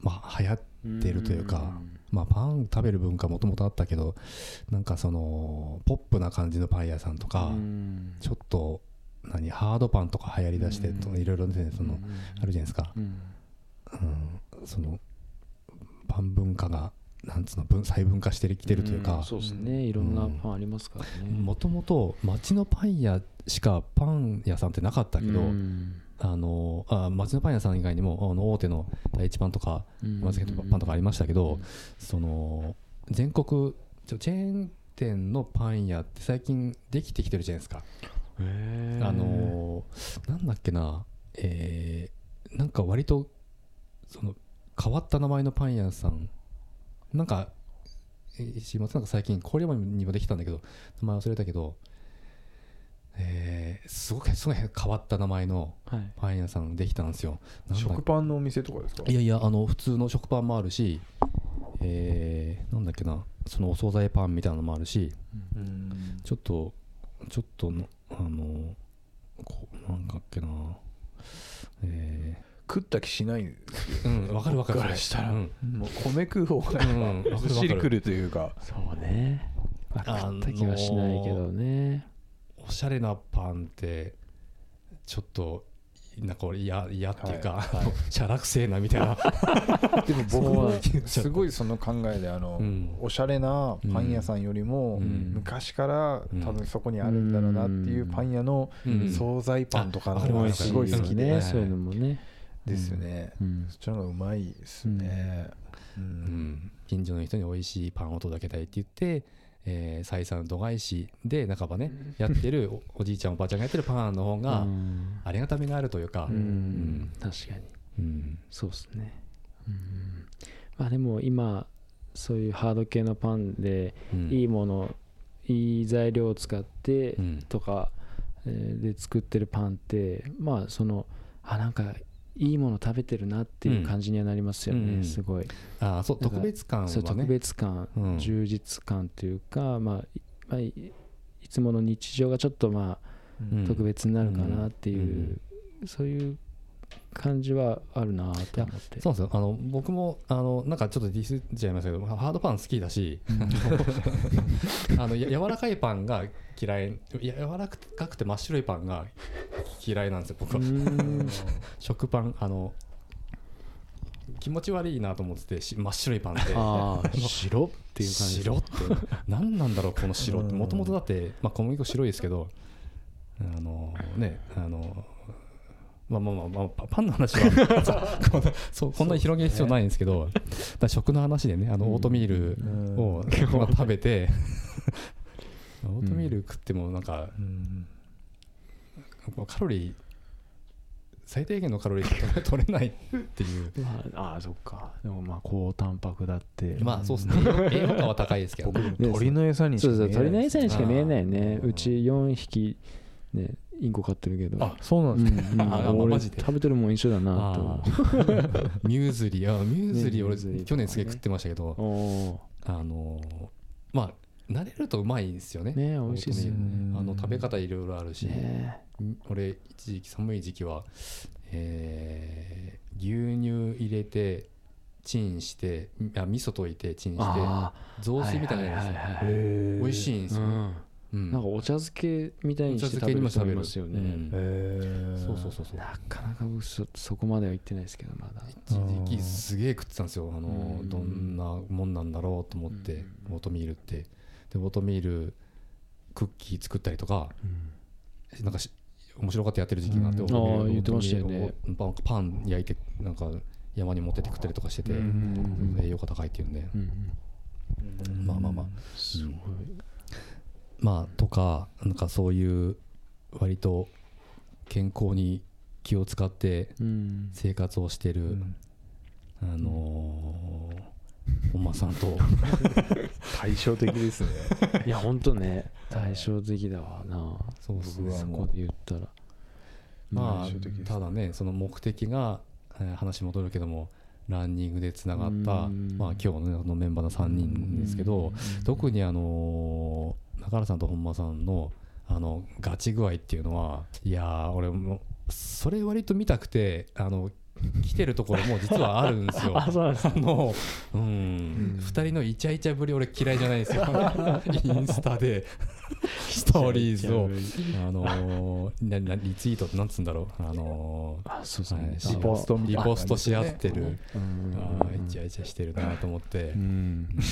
まあ流行ってるというかまあ、パン食べる文化もともとあったけどなんかそのポップな感じのパン屋さんとか、ちょっと何ハードパンとか流行りだしてとうん。いろいろねその、あるじゃないですか、うん。うん、そのパン文化がなんつうの分細分化してきてるというか。そうですね。いろんなパンありますからね。もともと町のパン屋しかパン屋さんってなかったけど、うん。あのあ町のパン屋さん以外にもあの大手の第一パンとか山崎パンとかありましたけど、その全国ちょチェーン店のパン屋って最近できてきてるじゃないですか。あのーなんだっけな、えーなんか割とその変わった名前のパン屋さんなんかえー知りません？なんか最近郡山にもできたんだけど名前忘れたけど、えーすごくすごい変わった名前のはい。パン屋さんできたんですよ。なんだ食パンのお店とかですか？いやいやあの普通の食パンもあるしえーなんだっけなそのお惣菜パンみたいなのもあるし、うん、ちょっとちょっとあのこうなんかっけなえー、食った気しないんですよ。うんわかるわかる。からしたら、うん、もう米食う方が、うん、ずっしりくるというか。そうね。分かった気はしないけどね。おしゃれなパンってちょっとなんか俺嫌嫌っていうか、はい。はい、しゃらくせえなみたいな。*laughs* でも僕もすごいその考えであの、うん、おしゃれなパン屋さんよりも、昔から多分そこにあるんだろうなっていうパン屋の惣菜パンとかの方がすごい好きで、そういうのもねですよね、そっちの方がうまいですね、近所の人に美味しいパンを届けたいって言ってえー、採算度外視で半ばね、やってる *laughs* おじいちゃんおばあちゃんがやってるパンの方がありがたみがあるというか、うん。うん、確かに、うん、そうですね、うん、まあでも今そういうハード系のパンでいいもの、いい材料を使ってとか、えー、で作ってるパンってまあそのあなんかいいもの食べてるなっていう感じにはなりますよね、うん、すごい。あそう特別感は、ね、特別感、うん、充実感というか、まあ、まあ、いつもの日常がちょっとまあ、特別になるかなっていう、そういう感じはあるなと思って。そうですよ。あの僕もあのなんかちょっとディスっちゃいますけどハードパン好きだし *laughs* あの柔らかいパンが嫌い柔らかくて真っ白いパンが嫌いなんですよ僕は。*laughs* 食パンあの気持ち悪いなと思ってて真っ白いパンで。*laughs* 白？っていう感じ白って。何なんだろうこの白って。もともとだってまあ小麦粉白いですけどあのねあのまあまあまあ、まあ、パンの話は。そうこんなに広げる必要ないんですけど、だ食の話でねあのオートミールを、食べて。*laughs* オートミール食ってもなんか、カロリー最低限のカロリーしか取れないっていう。*laughs* ああそっか。でもまあ高タンパクだって。まあそうですね。栄養価は高いですけど、ね、鳥の餌にしか見えない鳥の餌にしか見えないね。うち4匹ねインコ飼ってるけど。あそうなんですか、うん、あ俺食べてるもん一緒だなとミューズリあミューズリ俺去年すげえ食ってましたけど、あのまあ慣れるとうまいんですよね。ね美味しいですよね。あの食べ方いろいろあるし、ね、俺一時期寒い時期は、えー、牛乳入れてチンしてあ味噌溶いてチンして雑炊みたいなやつ。美味しいんですよ、うんなんかお茶漬けみたいにして食べる人いますよね、そうそうそうそう。なかなか僕そそこまでは行ってないですけどまだ。一時期すげえ食ってたんですよ。あの、どんなもんなんだろうと思って、オートミールって。でオートミールクッキー作ったりとか、なんかし面白かったやってる時期があって、ああ言ってましたよね。パン焼いてなんか山に持ってって食ったりとかしてて、栄養価高いっていうんで、まあまあまあ。すごいまあとかなんかそういう割と健康に気を使って生活をしてる、あの本間さんと。*laughs* 対照的ですね。*laughs* いや本当ね対照的だわな。そうそうそこで言ったら。まあただねその目的が、えー、話戻るけどもランニングでつながった、まあ、今日のメンバーの3人ですけど特にあの中原さんと本間さんのあのガチ具合っていうのはいや俺もそれ割と見たくてあの来てるところも実はあるんですよ。*laughs* あそうなんです *laughs* の、うん、二、人のイチャイチャぶり俺嫌いじゃないですよ。*laughs* インスタで。ストーリーズを。あのななリツイートってなんつうんだろう？あのあそうそう、ね、リポストリポストし合ってる、あイチャイチャしてるなと思って、うん、イ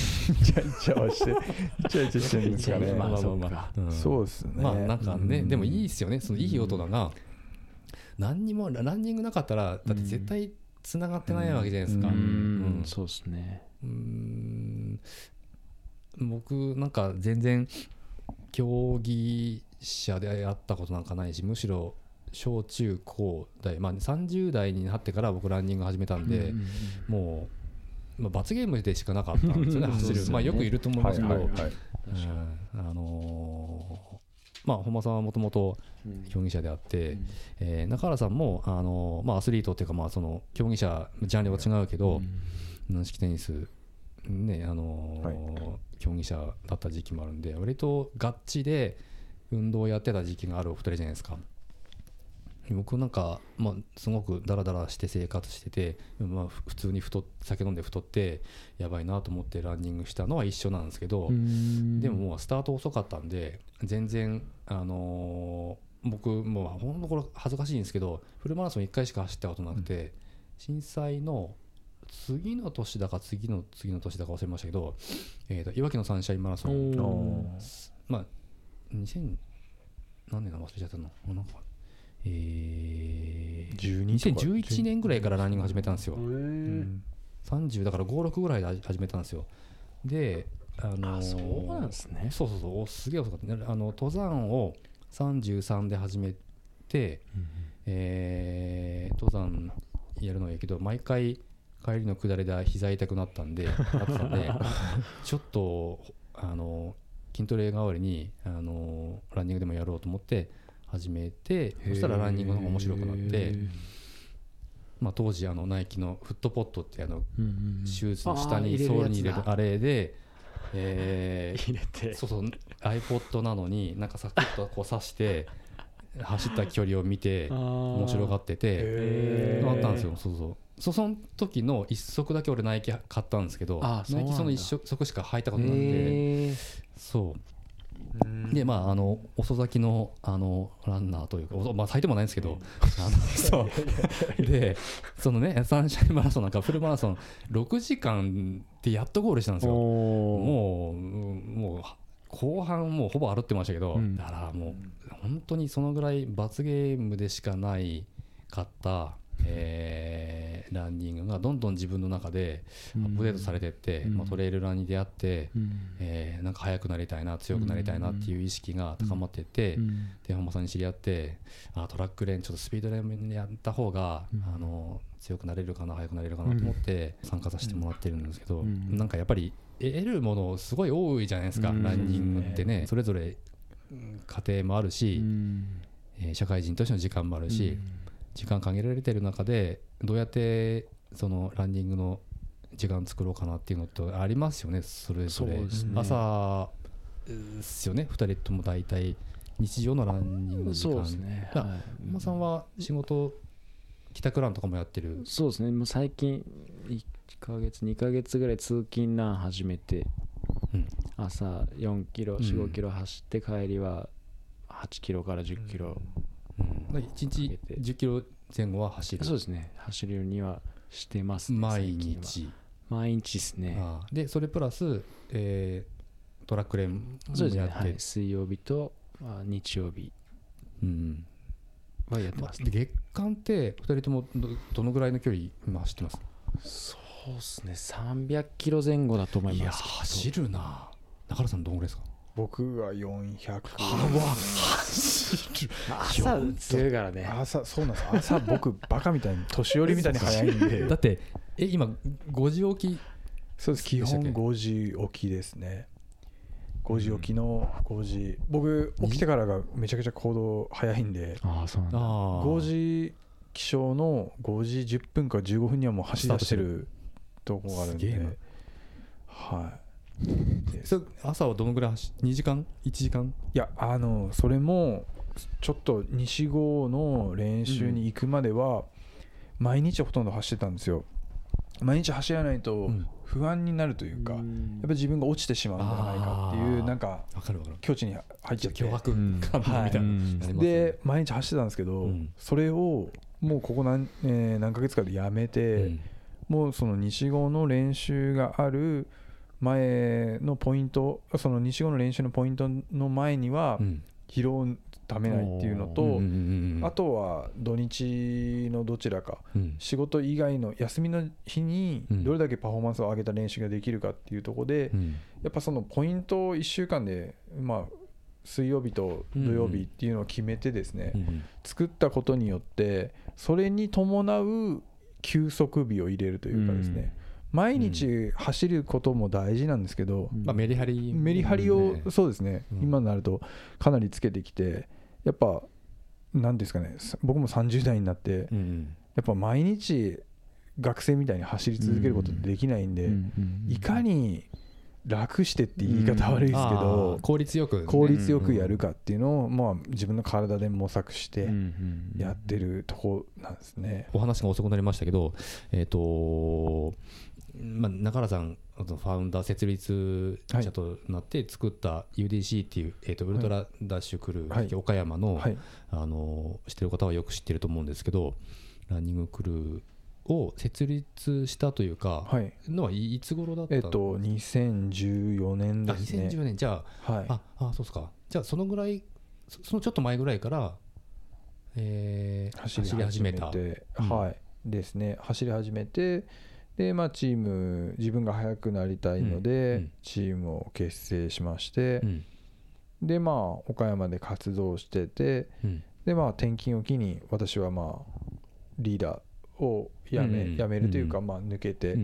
チャイチャはしてイチャイチャしてるんですかね。まあまあまあ、うん、そうですね。まあなんかね、でもいいですよね。そのいい音だな。何にもランニングなかったらだって絶対つながってないわけじゃないですか、うん、うん、そうですね。うん。僕なんか全然競技者で会ったことなんかないしむしろ小中高大、まあ、30代になってから僕ランニング始めたんで、うんうんうん、もう、まあ、罰ゲームでしかなかったんですよね *laughs* 走る、まあ、よくいると思いますけど、はいはいはい、あのーまあ、本間さんはもともと競技者であって、うん、えー、中原さんもあの、まあ、アスリートっていうか、まあ、その競技者ジャンルは違うけど、軟式テニス、ねあの、はい、競技者だった時期もあるんで割とガッチで運動をやってた時期があるお二人じゃないですか僕なんか、まあ、すごくダラダラして生活してて、まあ、普通に太酒飲んで太ってやばいなと思ってランニングしたのは一緒なんですけどでももうスタート遅かったんで全然あのー、僕もうほんとこれ恥ずかしいんですけどフルマラソン1回しか走ったことなくて、うん、震災の次の年だか次の次の年だか忘れましたけど、えーと、いわきのサンシャインマラソンまあ2000何年か忘れちゃったの？なんかえー、2011年ぐらいからランニング始めたんですよ、30だから56ぐらいで始めたんですよ。であのー、そうなんですね。そうそうそう。すげえ遅かった。ねあの登山を33で始めて、うん、えー、登山やるのはいいけど毎回帰りの下りで膝痛くなったんでなったんで *laughs* ちょっとあの筋トレ代わりにあのランニングでもやろうと思って始めてそしたらランニングの方が面白くなって、まあ、当時あのナイキのフットポットってあの、シューズの下にソールに入れるあれで。えー、*laughs* 入れて。そうそう iPod なのになんかサクッとこう刺して *laughs* 走った距離を見て面白がっててあったんですよ。そうそう。その時の一足だけ俺ナイキ買ったんですけどナイキその一足しか履いたことなくてそうでまああの遅咲きのあのランナーというか、まあ、咲いてもないんですけど、そう。*laughs* でそのねサンシャインマラソンなんかフルマラソン6時間でやっとゴールしたんですよ。もうもう後半もうほぼ歩ってましたけど、うん、だからもう本当にそのぐらい罰ゲームでしかないかったえー、ランニングがどんどん自分の中でアップデートされていって、うん、まあ、トレイルランに出会って、うん、えー、なんか速くなりたいな強くなりたいなっていう意識が高まっていって、うん、で本間さんに知り合ってあトラックレーンちょっとスピードレーンやった方が、あの強くなれるかな速くなれるかなと思って参加させてもらってるんですけど、うん、なんかやっぱり得るものすごい多いじゃないですか、ランニングってね。それぞれ家庭もあるし、えー、社会人としての時間もあるし、時間限られてる中でどうやってそのランニングの時間作ろうかなっていうのってありますよねそれぞれ、ね、朝ですよね2人とも大体日常のランニング時間。そうですね。馬、さんは仕事帰宅ランとかもやってる？そうですね。もう最近1か月2か月ぐらい通勤ラン始めて、うん、朝4キロ45キロ走って帰りは8キロから10キロ。うん、1日10キロ前後は走る。そうですね。走るようにはしてます、ね、毎日。毎日ですね。でそれプラス、えー、トラックレーンもやって、ねはい、水曜日と、まあ、日曜日、うん、はやってます、ね、月間って2人ともどどのぐらいの距離今走ってます？そうですね。300キロ前後だと思います走るな。中原さんどんぐらいですか？僕は400朝強いからね。朝そうなんです。朝僕 *laughs* バカみたいに。年寄りみたいに早いんで。だってえ今5時起き？そうです。基本5時起きですね。5時起きの5時。僕起きてからがめちゃくちゃ行動早いんで。あそうなんだ。5時起床の5時10分か15分にはもう走り出してるとこがあるんで。はい。そ朝はどのぐらい走2時間？1時間？いやあのそれもちょっと西郷の練習に行くまでは毎日ほとんど走ってたんですよ。毎日走らないと不安になるというか、やっぱり自分が落ちてしまうんじゃないかっていうなんか境地に入っちゃって。脅迫感みたいな、で毎日走ってたんですけど、それをもうここ何,、えー、何ヶ月かでやめて、もうその西郷の練習がある前のポイントその西郷の練習のポイントの前には疲労をためないっていうのと、あとは土日のどちらか、仕事以外の休みの日にどれだけパフォーマンスを上げた練習ができるかっていうところで、やっぱそのポイントを1週間でまあ水曜日と土曜日っていうのを決めてですね、作ったことによってそれに伴う休息日を入れるというかですね、毎日走ることも大事なんですけど、まあ、メリハリ、メリハリを、そうですね、今になるとかなりつけてきてやっぱ何ですかね僕も30代になって、やっぱ毎日学生みたいに走り続けることってできないんで、いかに楽してって言い方悪いですけど、効率よく、効率よくやるかっていうのを、まあ、自分の体で模索してやってるとこなんですね。お話が遅くなりましたけど、えっ、ー、とまあ、中原さんファウンダー設立者となって作った UDC っていう、えー、とウルトラダッシュクルー、岡山の,、あの知ってる方はよく知ってると思うんですけどランニングクルーを設立したというか、はい、のはいつ頃だったえっと2014年ですね。あ2014年じゃあ、はい、ああそうですか。じゃあそのぐらいそのちょっと前ぐらいから、えー、走り始めた、うん、はい。ですね。走り始めてでまあチーム自分が速くなりたいので、うん、チームを結成しまして、うん、でまあ岡山で活動してて、でまあ転勤を機に私はまあリーダーを辞め,、辞めるというか、まあ、抜けて、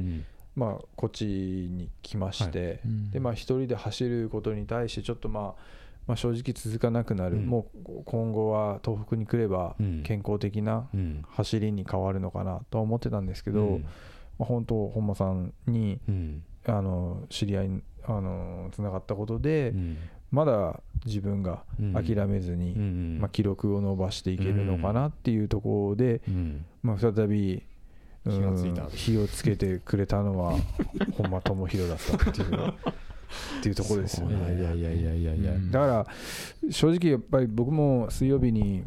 まあ、こっちに来まして、でまあ、一人で走ることに対してちょっとまあまあ、正直続かなくなる、うん、もう今後は東北に来れば健康的な走りに変わるのかなと思ってたんですけど、うん、まあ、本当本間さんに、うん、あの知り合いあのつながったことで、まだ自分が諦めずに、まあ、記録を伸ばしていけるのかなっていうところで、まあ、再び火をつけてくれたのは *laughs* 本間智弘だったっていう。っていうところですよね。いやいやいやいやいや、だから正直やっぱり僕も水曜日に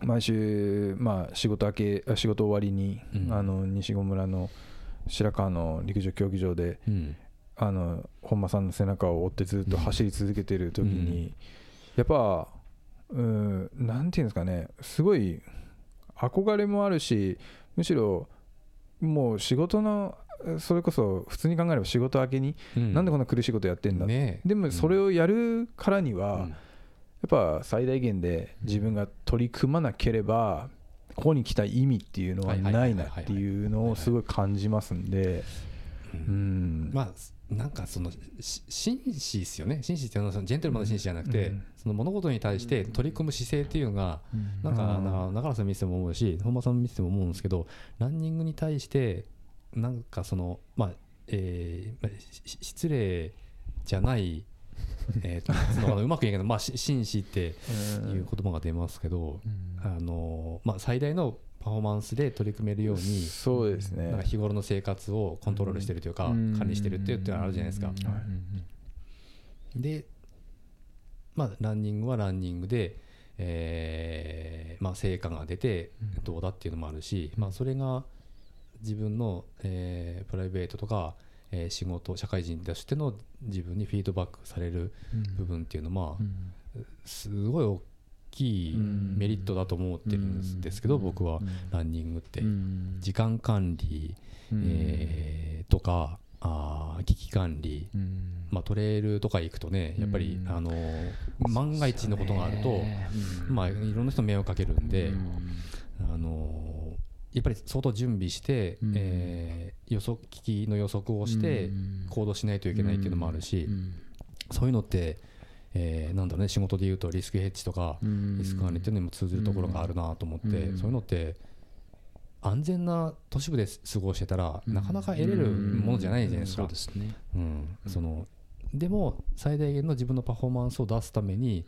毎週まあ仕事明け仕事終わりに、あの西郷村の白川の陸上競技場で、あの本間さんの背中を追ってずっと走り続けてる時に、やっぱうんなんていうんですかねすごい憧れもあるしむしろもう仕事のそれこそ普通に考えれば仕事明けに、なんでこんな苦しいことやってんだ、ね、でもそれをやるからには、やっぱ最大限で自分が取り組まなければここに来た意味っていうのはないなっていうのをすごい感じますんで、うん、まあなんかその紳士ですよね。紳士っていうのはそのジェントルマンの紳士じゃなくて、うん、その物事に対して取り組む姿勢っていうのが、うん、なんか中原さん見てても思うし本間さん見てても思うんですけどランニングに対してなんかそのまあえー、失礼じゃない *laughs* えとそのうまく言えないけど、まあ、紳士っていう言葉が出ますけど、あのまあ、最大のパフォーマンスで取り組めるようにそうですね。なんか日頃の生活をコントロールしてるというか、管理してるっていうのはあるじゃないですか。で、まあ、ランニングはランニングで、えーまあ、成果が出てどうだっていうのもあるし、まあ、それが自分の、えー、プライベートとか、えー、仕事社会人としての自分にフィードバックされる部分っていうのは、すごい大きいメリットだと思ってるんですけど、僕はランニングって、時間管理、えー、とかあ危機管理、まあ、トレイルとか行くとねやっぱり、あの万が一のことがあると、まあ、いろんな人迷惑かけるんで、あのやっぱり相当準備して、うん、えー、予測機器の予測をして行動しないといけないっていうのもあるし、そういうのって、えー、なんだろうね仕事でいうとリスクヘッジとかリスク管理っていうのにも通ずるところがあるなと思って、そういうのって安全な都市部で過ごしてたら、なかなか得れるものじゃないじゃないですか。そうですね、うん。そのでも最大限の自分のパフォーマンスを出すために、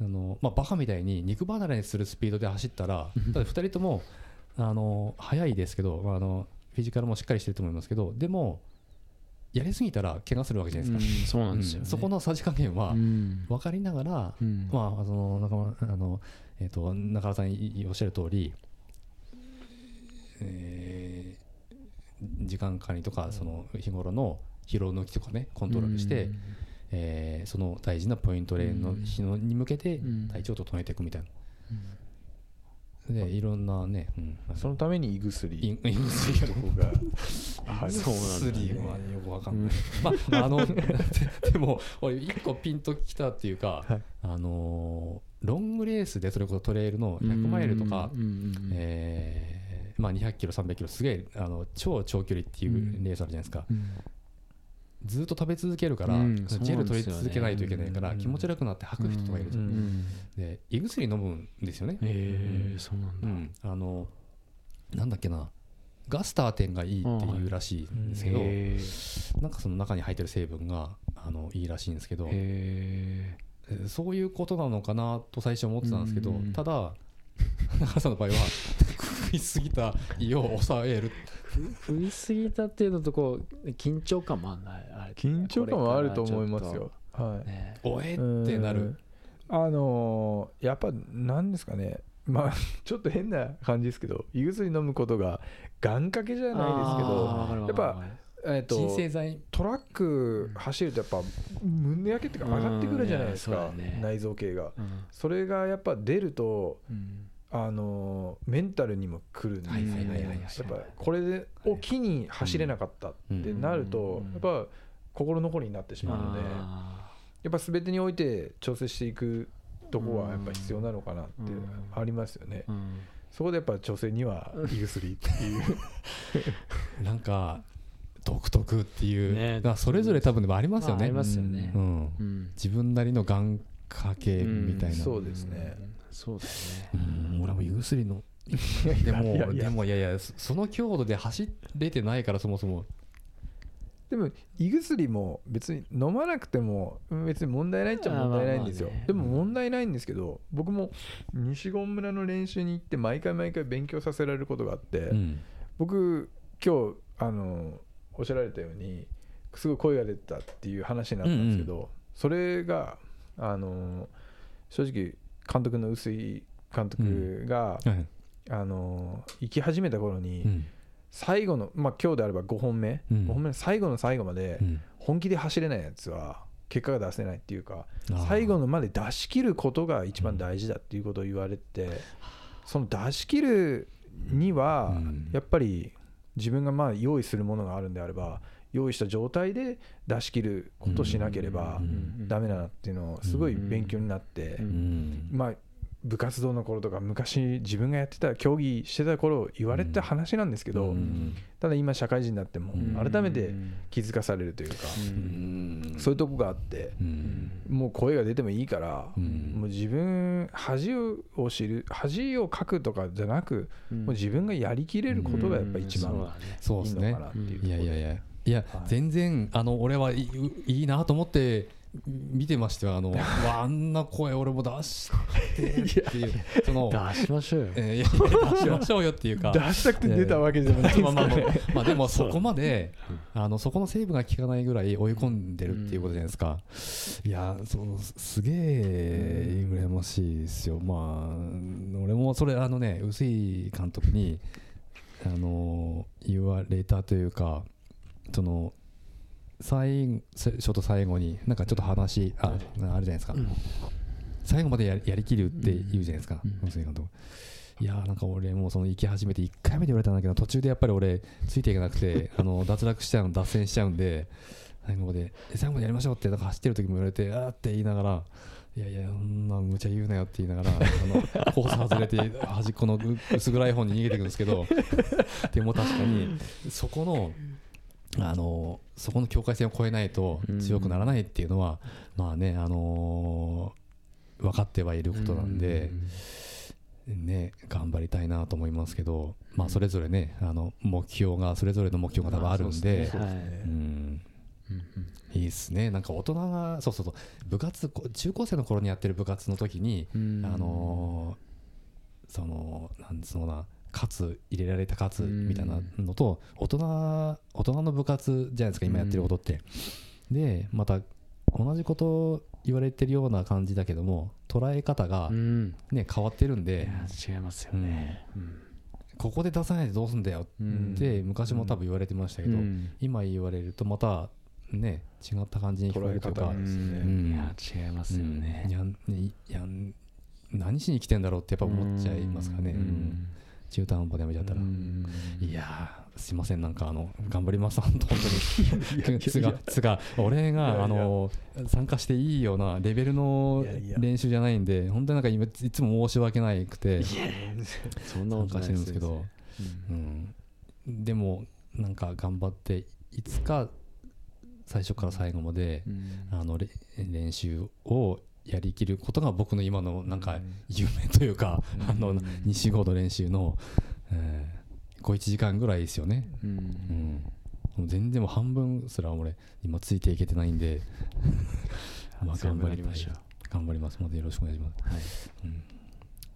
あのまあ、バカみたいに肉離れするスピードで走ったらだって2人ともあの早いですけど、まあ、あのフィジカルもしっかりしてると思いますけどでもやりすぎたら怪我するわけじゃないですか、うん、そうなんですよ、ね。そこのさじ加減は分かりながら、うん、まあその中あの、えーと、中原さんおっしゃる通り、えー、時間管理とかその日頃の疲労抜きとかねコントロールして、うん、えー、その大事なポイントレーンの日のに向けて体調を整えていくみたいな。でい。ろんなね、うん、そのために胃薬胃薬とこが。*laughs* あそうなんだ、ね、はよくわかんない、*laughs* まああの *laughs* でも俺一個ピンときたっていうか、はい、あのロングレースでそれこそトレイルの100マイルとか、えーまあ、200キロ300キロすげえあの超長距離っていうレースあるじゃないですか、ずっと食べ続けるから、うん、ジェル取り続けないといけないから、気持ち悪くなって吐く人とかいるじゃん、うん、で胃薬飲むんですよね。へえそうなんだ、あのなんだっけなガスター点がいいっていうらしいんですけど、なんかその中に入ってる成分があのいいらしいんですけどそういうことなのかなと最初思ってたんですけど、ただ中原さんの場合は *laughs* 食いすぎた胃を抑える食いすぎたっていうのとこう緊張感もある緊張感もあると思いますよ。はい、ね、おえってなる。あのー、やっぱ何ですかね。まあ *laughs* ちょっと変な感じですけど胃薬飲むことが願掛けじゃないですけどやっぱえーと、トラック走るとやっぱ胸焼けっていうか上がってくるじゃないですか、ね、内臓系が、うん、それがやっぱ出ると、うん、あのメンタルにもくるんですよねやっぱこれでを機に走れなかったってなるとやっぱ心残りになってしまうのでやっぱ全てにおいて調整していくとこはやっぱ必要なのかなってありますよね。そこでやっぱ女性には胃薬っていう。*laughs* なんか独特っていう、ね、それぞれ多分でもありますよね。ありますよね、うん、うん、自分なりの願掛けみたいな、うん、そうですね。そうですね。うん、俺も胃薬の。*laughs* でもでもいやいやその強度で走れてないからそもそも。でも胃薬も別に飲まなくても別に問題ないっちゃ問題ないんですよ、でも問題ないんですけど僕も西郷村の練習に行って毎回毎回勉強させられることがあって、僕今日あのおっしゃられたようにすごい声が出たっていう話になったんですけど、それがあの正直監督の臼井監督が、あの行き始めた頃に、最後の、まあ、今日であれば5本目、うん、5本目の最後の最後まで本気で走れないやつは結果が出せないっていうか、最後のまで出し切ることが一番大事だっていうことを言われて、その出し切るにはやっぱり自分がまあ用意するものがあるんであれば用意した状態で出し切ることしなければダメだなっていうのをすごい勉強になって、まあ部活動の頃とか昔自分がやってた競技してた頃言われた話なんですけど、ただ今社会人になっても改めて気づかされるというか、そういうとこがあって、もう声が出てもいいから、もう自分恥を知る恥をかくとかじゃなく、もう自分がやりきれることがやっぱ一番いいのかなっていう、いやい。や、全然あの俺はいいなと思って見てましてはあの *laughs* あんな声俺も出してっていう。その出しましょうよ、えー、出しましょうよっていうか。出したくて出たわけでもないです *laughs* まあまあ、まあ、でもそこまであのそこのセーブが効かないぐらい追い込んでるっていうことじゃないですか、いやそうすげえ羨ましいですよ。まあ俺もそれあのね臼井監督にあの言われたというかその最ちょっと最後になんかちょっと話ああるじゃないですか、うん、最後までややりきるって言うじゃないですか、うん、いやなんか俺もその行き始めて1回目で言われたんだけど途中でやっぱり俺ついていけなくて *laughs* あの脱落しちゃう脱線しちゃうんで最後まで最後までやりましょうってなんか走ってる時も言われてあーって言いながらいやいや、そんな無茶言うなよって言いながら、あの *laughs* コース外れて端っこの薄暗い方に逃げていくんですけど、*laughs* でも確かに、そこのあのそこの境界線を越えないと強くならないっていうのは、まあね、あのー、分かってはいることなんで、ね、頑張りたいなと思いますけど、まあ、それぞれねあの目標がそれぞれの目標が多分あるんで。い。いっすね。なんか大人がそうそうそう部活中高生の頃にやってる部活の時に、あのー、そのなんつうのなカツ入れられたカツみたいなのと大人大人の部活じゃないですか今やってることって、でまた同じこと言われてるような感じだけども捉え方がね、変わってるんで違いますよね、ここで出さないでどうすんだよって昔も多分言われてましたけど、今言われるとまたね違った感じに聞こえるとか、いや違いますよね,、やや何しに来てんだろうってやっぱ思っちゃいますかね、うん中途半端でやめちゃったら。いやすいませんなんかあの頑張ります本当に。*laughs* つがつが。俺があの参加していいようなレベルの練習じゃないんで本当になんか今いつも申し訳ないくて参加してるんですけど、うん、でもなんか頑張っていつか最初から最後まで、あの練習をやりきることが僕の今のなんか夢というか、あの西郷の練習の、えー、小1時間ぐらいですよね。うん、うん、全然もう半分すら俺今ついていけてないんで *laughs* まあ頑張りましょう。頑張ります。のでよろしくお願いします、はい。うん、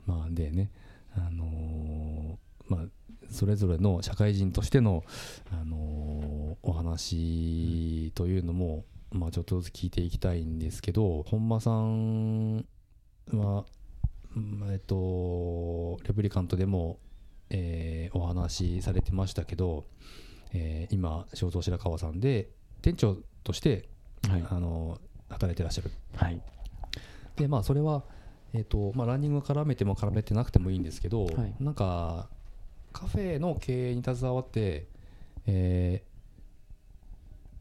まあでねあのー、まあそれぞれの社会人としての、あのー、お話というのも、まあ、ちょっとずつ聞いていきたいんですけど本間さんは、えっと、レプリカントでも、えー、お話しされてましたけど、えー、今正蔵白川さんで店長として、はい、あの働いてらっしゃる。はい、でまあそれはえーとまあ、ランニング絡めても絡めてなくてもいいんですけど、はい、なんかカフェの経営に携わって、え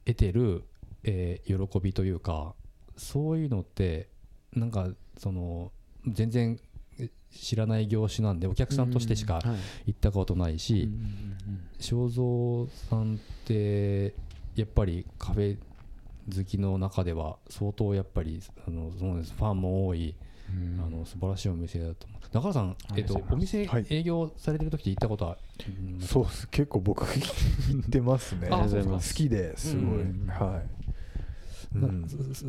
ー、得てる、えー、喜びというかそういうのってなんかその全然知らない業種なんでお客さんとしてしか行ったことないし正蔵さんってやっぱりカフェ好きの中では相当やっぱりあのそうです。ファンも多いあの素晴らしいお店だと思う中原さん、えっと、お店営業されてる時って行ったことは、そうです結構僕行ってますね好きですごい、はい、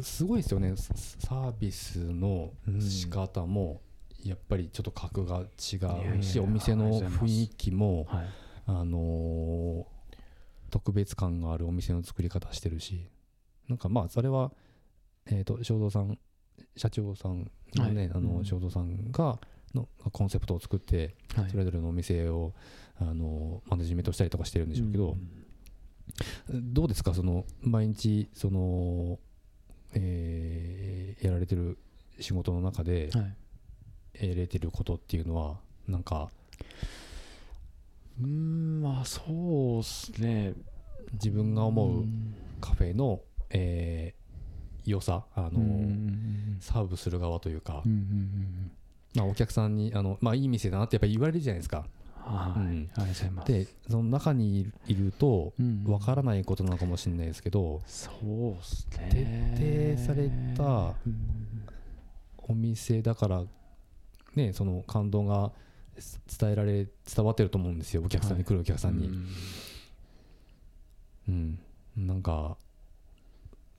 すごいですよね。サービスの仕方もやっぱりちょっと格が違うしお店の雰囲気も、あの特別感があるお店の作り方してるしなんかまあそれはえっ、と正蔵さん社長さんのね、はい、あの正蔵さんがのコンセプトを作って、はい、それぞれのお店をあのマネジメントしたりとかしてるんでしょうけど、うん、どうですか？その毎日その、えー、やられてる仕事の中で、はい、やれてることっていうのはなんかうんまあそうっすね。自分が思うカフェの、え良さあの、サーブする側というか、まあ、お客さんにあの、まあ、いい店だなってやっぱり言われるじゃないですか。はい、うん、でその中にいるとわからないことなのかもしれないですけど、そうすね。徹底されたお店だからねその感動が伝えられ伝わってると思うんですよ。お客さんに来るお客さんに、はい、うん、うん、なんか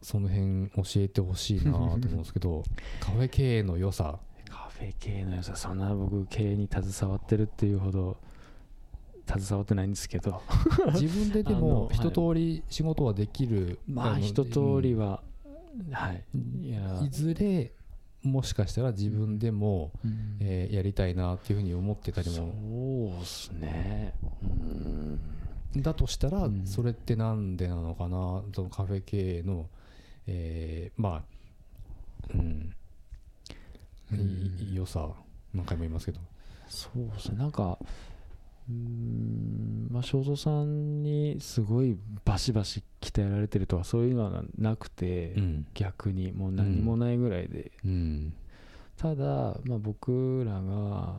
その辺教えてほしいなと思うんですけど *laughs* カフェ経営の良さ。カフェ経営の良さそんな僕経営に携わってるっていうほど携わってないんですけど。*laughs* 自分ででも一通り仕事はできる、まあ一通りは、はい。いずれもしかしたら自分でも、うん、えー、やりたいなっていうふうに思ってたりも。そうですね、うん、だとしたら、それってなんでなのかな？そのカフェ経営のえー、まあうん。良さ何回も言いますけど。そうですね。なんかうんまあ正蔵さんにすごいバシバシ鍛えられてるとかそういうのはなくて、うん、逆にもう何もないぐらいで、うん、ただ、まあ、僕らが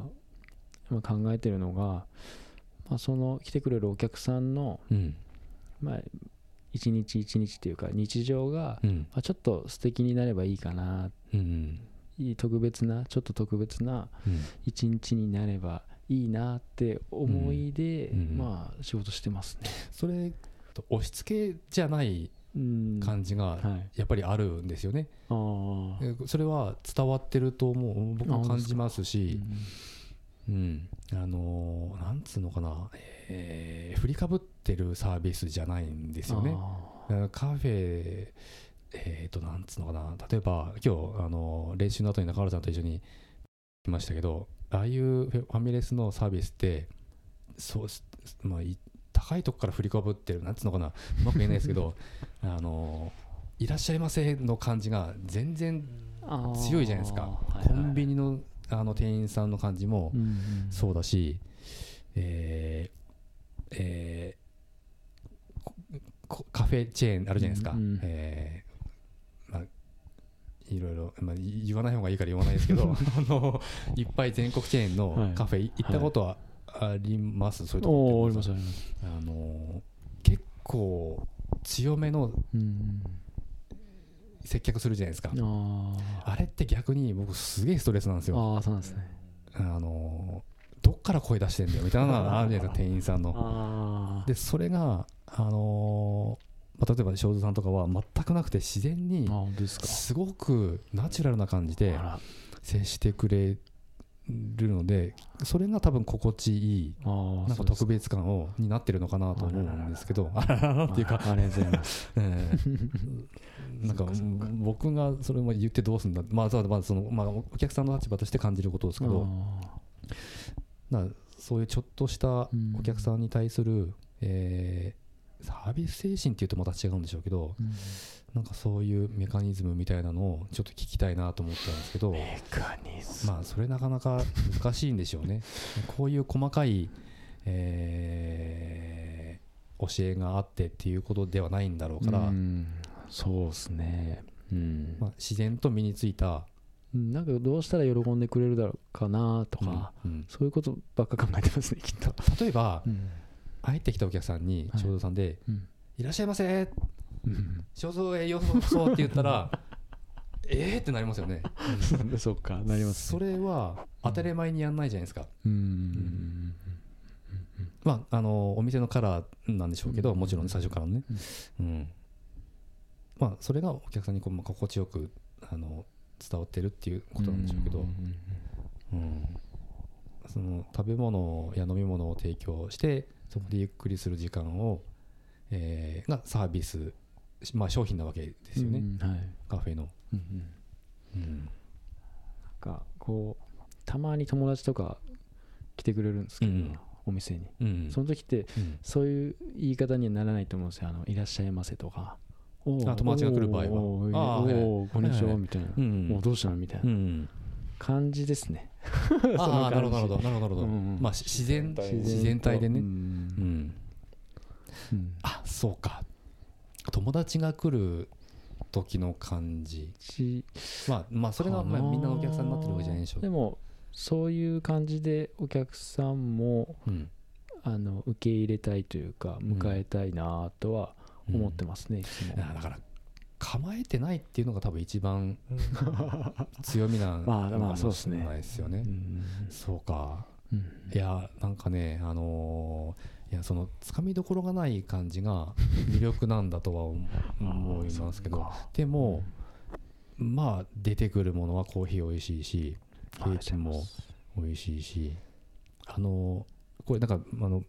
考えてるのが、まあ、その来てくれるお客さんの、うん、まあ、一日一日というか日常が、うん、まあ、ちょっと素敵になればいいかな、うんうん、特別なちょっと特別な一日になればいいなって思いで、うん。うん、まあ仕事してますね。それ押し付けじゃない感じがやっぱりあるんですよね。うん、それは伝わってると思う僕も感じますし。うん、あのー、なんつうのかな、えー、振りかぶってるサービスじゃないんですよね。カフェ、えっ、ー、と、なんつうのかな、例えば今日、あのー、練習の後に中原さんと一緒に来ましたけど、ああいうファミレスのサービスって、そう、まあ、高いとこから振りかぶってる、なんつうのかな、うまく言えないですけど、*laughs* あのいらっしゃいませの感じが全然強いじゃないですか。コンビニのあの店員さんの感じもそうだし、えーえー、カフェチェーンあるじゃないですか、うんうん、えー、まあ、いろいろ、まあ、言わない方がいいから言わないですけど *laughs* あのいっぱい全国チェーンのカフェ行ったことはあります、はい、そういうところあの結構強めの、うん接客するじゃないですか。あれって逆に僕すげえストレスなんですよ。ああそうなんですね。あのどっから声出してんだよみたいなのがあるじゃないですか *laughs* 店員さんの。でそれが、あのー、まあ、例えば正蔵さんとかは全くなくて自然にすごくナチュラルな感じで接してくれるのでそれが多分心地いいなんか特別感をになってるのかなと思うんですけどあらららっていうか。ありがとうございます、*laughs* えー、なんか。僕がそれも言ってどうするんだまあまあそのまあお客さんの立場として感じることですけどなそういうちょっとしたお客さんに対する、えー、サービス精神っていうとまた違うんでしょうけど、うん。なんかそういうメカニズムみたいなのをちょっと聞きたいなと思ったんですけどメカニズム。まあそれなかなか難しいんでしょうね。こういう細かい、えー、教えがあってっていうことではないんだろうからうそうですね、うん。まあ、自然と身についた。なんかどうしたら喜んでくれるだろうかなとか、うん。うん、そういうことばっか考えてますねきっと。例えば、うん、入ってきたお客さんにちょうどさんで、はいいらっしゃいませ。肖像へようそって言ったら *laughs* ええってなりますよね。*laughs* そうかなります、それは当たり前にやんないじゃないですか。うん。まああのお店のカラーなんでしょうけどもちろん最初からね。うん。まあそれがお客さんにこう、まあ、心地よくあの伝わってるっていうことなんでしょうけど。うん。その食べ物や飲み物を提供してそこでゆっくりする時間を、えー、がサービスまあ、商品なわけですよね、うんはい、カフェの。うんうん、なんかこうたまに友達とか来てくれるんですけど、うん、お店に、うん、その時って、そういう言い方にはならないと思うんですよ「あのいらっしゃいませ」とか。あ友達が来る場合は「おおこんにちは」みたいな「おどうしたの?」みたいな。感じですね。ああなるほどなるほどなるほど、まあ自然自然体でね。うんあそうか。友達が来る時の感じ。まあまあそれがまあみんなのお客さんになってるわけじゃないでしょ。でもそういう感じでお客さんも、うん、あの受け入れたいというか迎えたいなとは思ってますね、うん、いつも。だから構えてないっていうのが多分一番 *laughs* 強みなんかもしれないですよね。そうか、うん、いやなんかねあのーいやそのつかみどころがない感じが *laughs* 魅力なんだとは思いますけど。でもまあ出てくるものはコーヒー美味しいしケーキも美味しいしあのこれなんかあの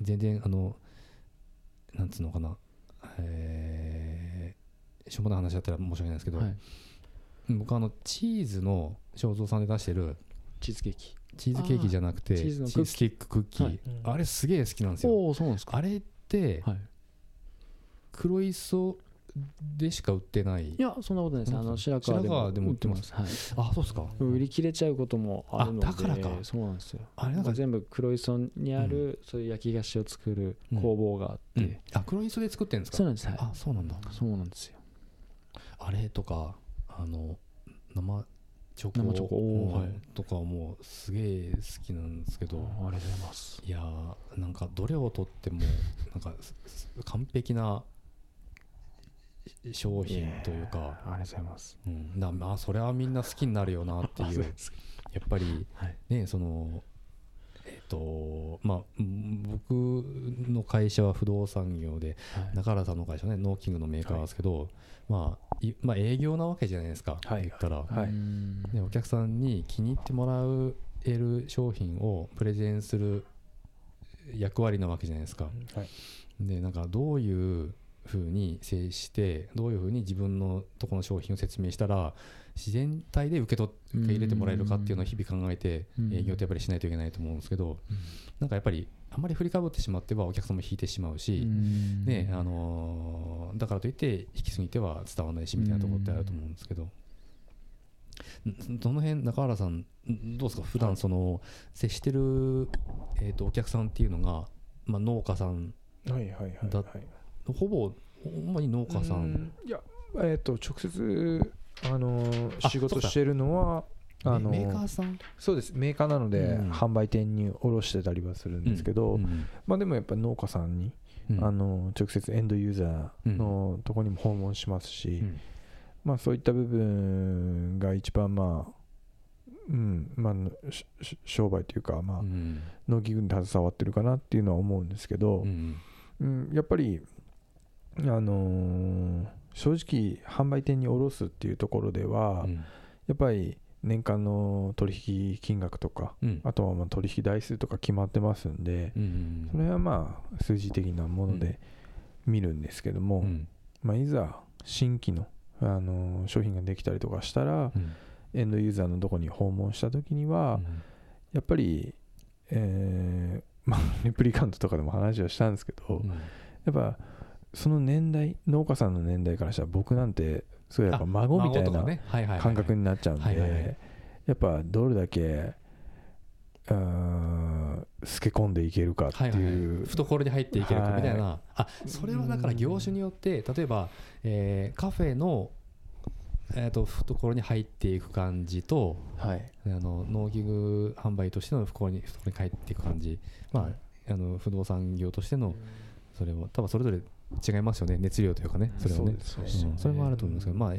全然あのなんつうのかなえー、しょうもない話だったら申し訳ないですけど、はい、僕あのチーズの正蔵さんで出してるチーズケーキチーズケーキじゃなくてチーズケーキクッキー、はい、あれすげえ好きなんですよ。おそうなんですか。あれって、はい、黒磯でしか売ってない。いやそんなことないです。あの白川でも売ってます。はい、あそうですか。売り切れちゃうこともあるのでだからか。そうなんですよ。あれなんか全部黒磯にある、うん、そういう焼き菓子を作る工房があって、うん。うん、あ黒磯で作ってるんですか？そうなんです。はい。あそうなんだ。そうなんですよ。あれとかあの生チョコ。生チョコ、はい、とかもすげえ好きなんですけど。ありがとうございます。いやーなんかどれをとってもなんか完璧な商品というか。ありがとうございます、うん、だまあそれはみんな好きになるよなっていう。*laughs* やっぱり、はい、ねそのとまあ僕の会社は不動産業で、はい、中原さんの会社はねノーキングのメーカーですけど、はいまあ、まあ営業なわけじゃないですか、はい、言ったら、はい、でお客さんに気に入ってもらえる商品をプレゼンする役割なわけじゃないですか、はい、でなんかどういうふうに接してどういうふうに自分のとこの商品を説明したら自然体で受け取受け入れてもらえるかっていうのを日々考えて営業ってやっぱりしないといけないと思うんですけどなんかやっぱりあまり振りかぶってしまってはお客さんも引いてしまうし、ねあのだからといって引きすぎては伝わらないしみたいなところってあると思うんですけど。どの辺中原さんどうですか？普段その接してる、えー、とお客さんっていうのが、まあ、農家さんだ、はいはいはい、ほぼ主に農家さん。いや、えー、と直接あの仕事してるのはあのメーカーさん。そうです。メーカーなので、うん、販売店に卸してたりはするんですけど、うん、まあ、でもやっぱ農家さんに、うん、あの直接エンドユーザーのとこにも訪問しますし、まあ、そういった部分が一番まあうんまあ、商売というか、まあ農機具に携わってるかなっていうのは思うん。ですけど、うんやっぱり、あのー、正直販売店に卸すっていうところでは、やっぱり年間の取引金額とか、うん、あとはまあ取引台数とか決まってますんで、うんうん、それはまあ数字的なもので見るんですけども、うん、まあ、いざ新規の、あの商品ができたりとかしたら、うん、エンドユーザーのとこに訪問した時には、やっぱり、えーまあ、レプリカントとかでも話をしたんですけど、やっぱその年代農家さんの年代からしたら僕なんてそうやっぱ孫みたいな感覚になっちゃうんでやっぱどれだけ透け込んでいけるかっていう、はいはい、懐に入っていけるかみたいな、はい、あそれはだから業種によって例えば、えー、カフェのえーと、懐に入っていく感じと、はい、あの農機具販売としての懐に懐に入っていく感じ、まあ、あの不動産業としてのそれは多分それぞれ違いますよね。熱量というかね。それはね。そそれもあると思いますけど、まあ、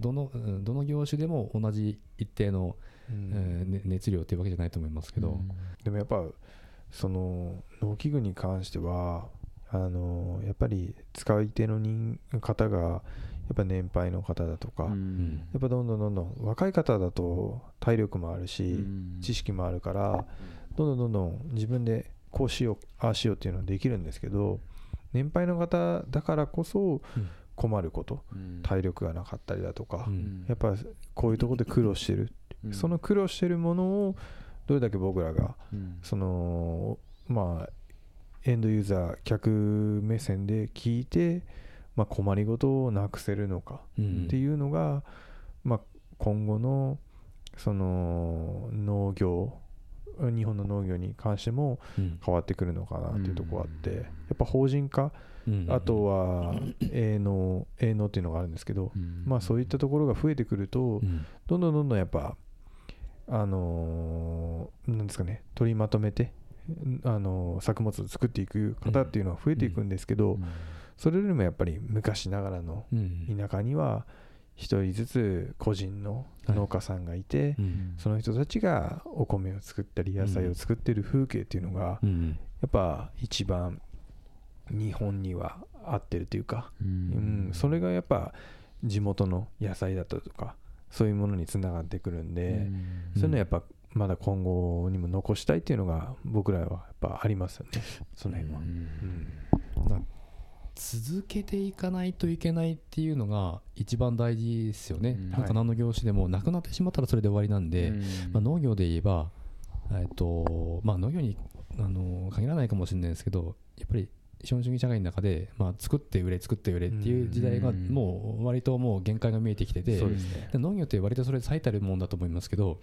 どのどの業種でも同じ一定の、うん、えー、熱量っていうわけじゃないと思いますけど、うん、でもやっぱその農機具に関してはあのやっぱり使い手の人方がやっぱ年配の方だとか、うん、やっぱどんどんどんどん若い方だと体力もあるし、知識もあるからどんどんどんどん自分でこうしようああしようっていうのはできるんですけど年配の方だからこそ困ること、うん、体力がなかったりだとか、うん、やっぱこういうところで苦労してる、うん、その苦労してるものをどれだけ僕らが、そのまあエンドユーザー客目線で聞いて、まあ、困りごとをなくせるのかっていうのが、まあ、今後のその農業日本の農業に関しても変わってくるのかなっていうところがあって、やっぱ法人化、あとは営農営農っていうのがあるんですけど、まあそういったところが増えてくると、どんどんどんどんやっぱあのなんですかね取りまとめてあの作物を作っていく方っていうのは増えていくんですけど、それよりもやっぱり昔ながらの田舎には、一人ずつ個人の農家さんがいて、はいうん、その人たちがお米を作ったり野菜を作ってる風景っていうのが、うん、やっぱ一番日本には合ってるというか、うん、それがやっぱ地元の野菜だったとかそういうものにつながってくるんで、そういうのはやっぱまだ今後にも残したいっていうのが僕らはやっぱありますよね。その辺は。うん続けていかないといけないっていうのが一番大事ですよね、うん、なんか何の業種でもなくなってしまったらそれで終わりなんで、うん、まあ、農業で言えば、えっとまあ、農業にあの限らないかもしれないですけどやっぱり資本主義社会の中で、まあ、作って売れ作って売れっていう時代がもう割ともう限界が見えてきてて、ね、農業って割とそれ最たるもんだと思いますけど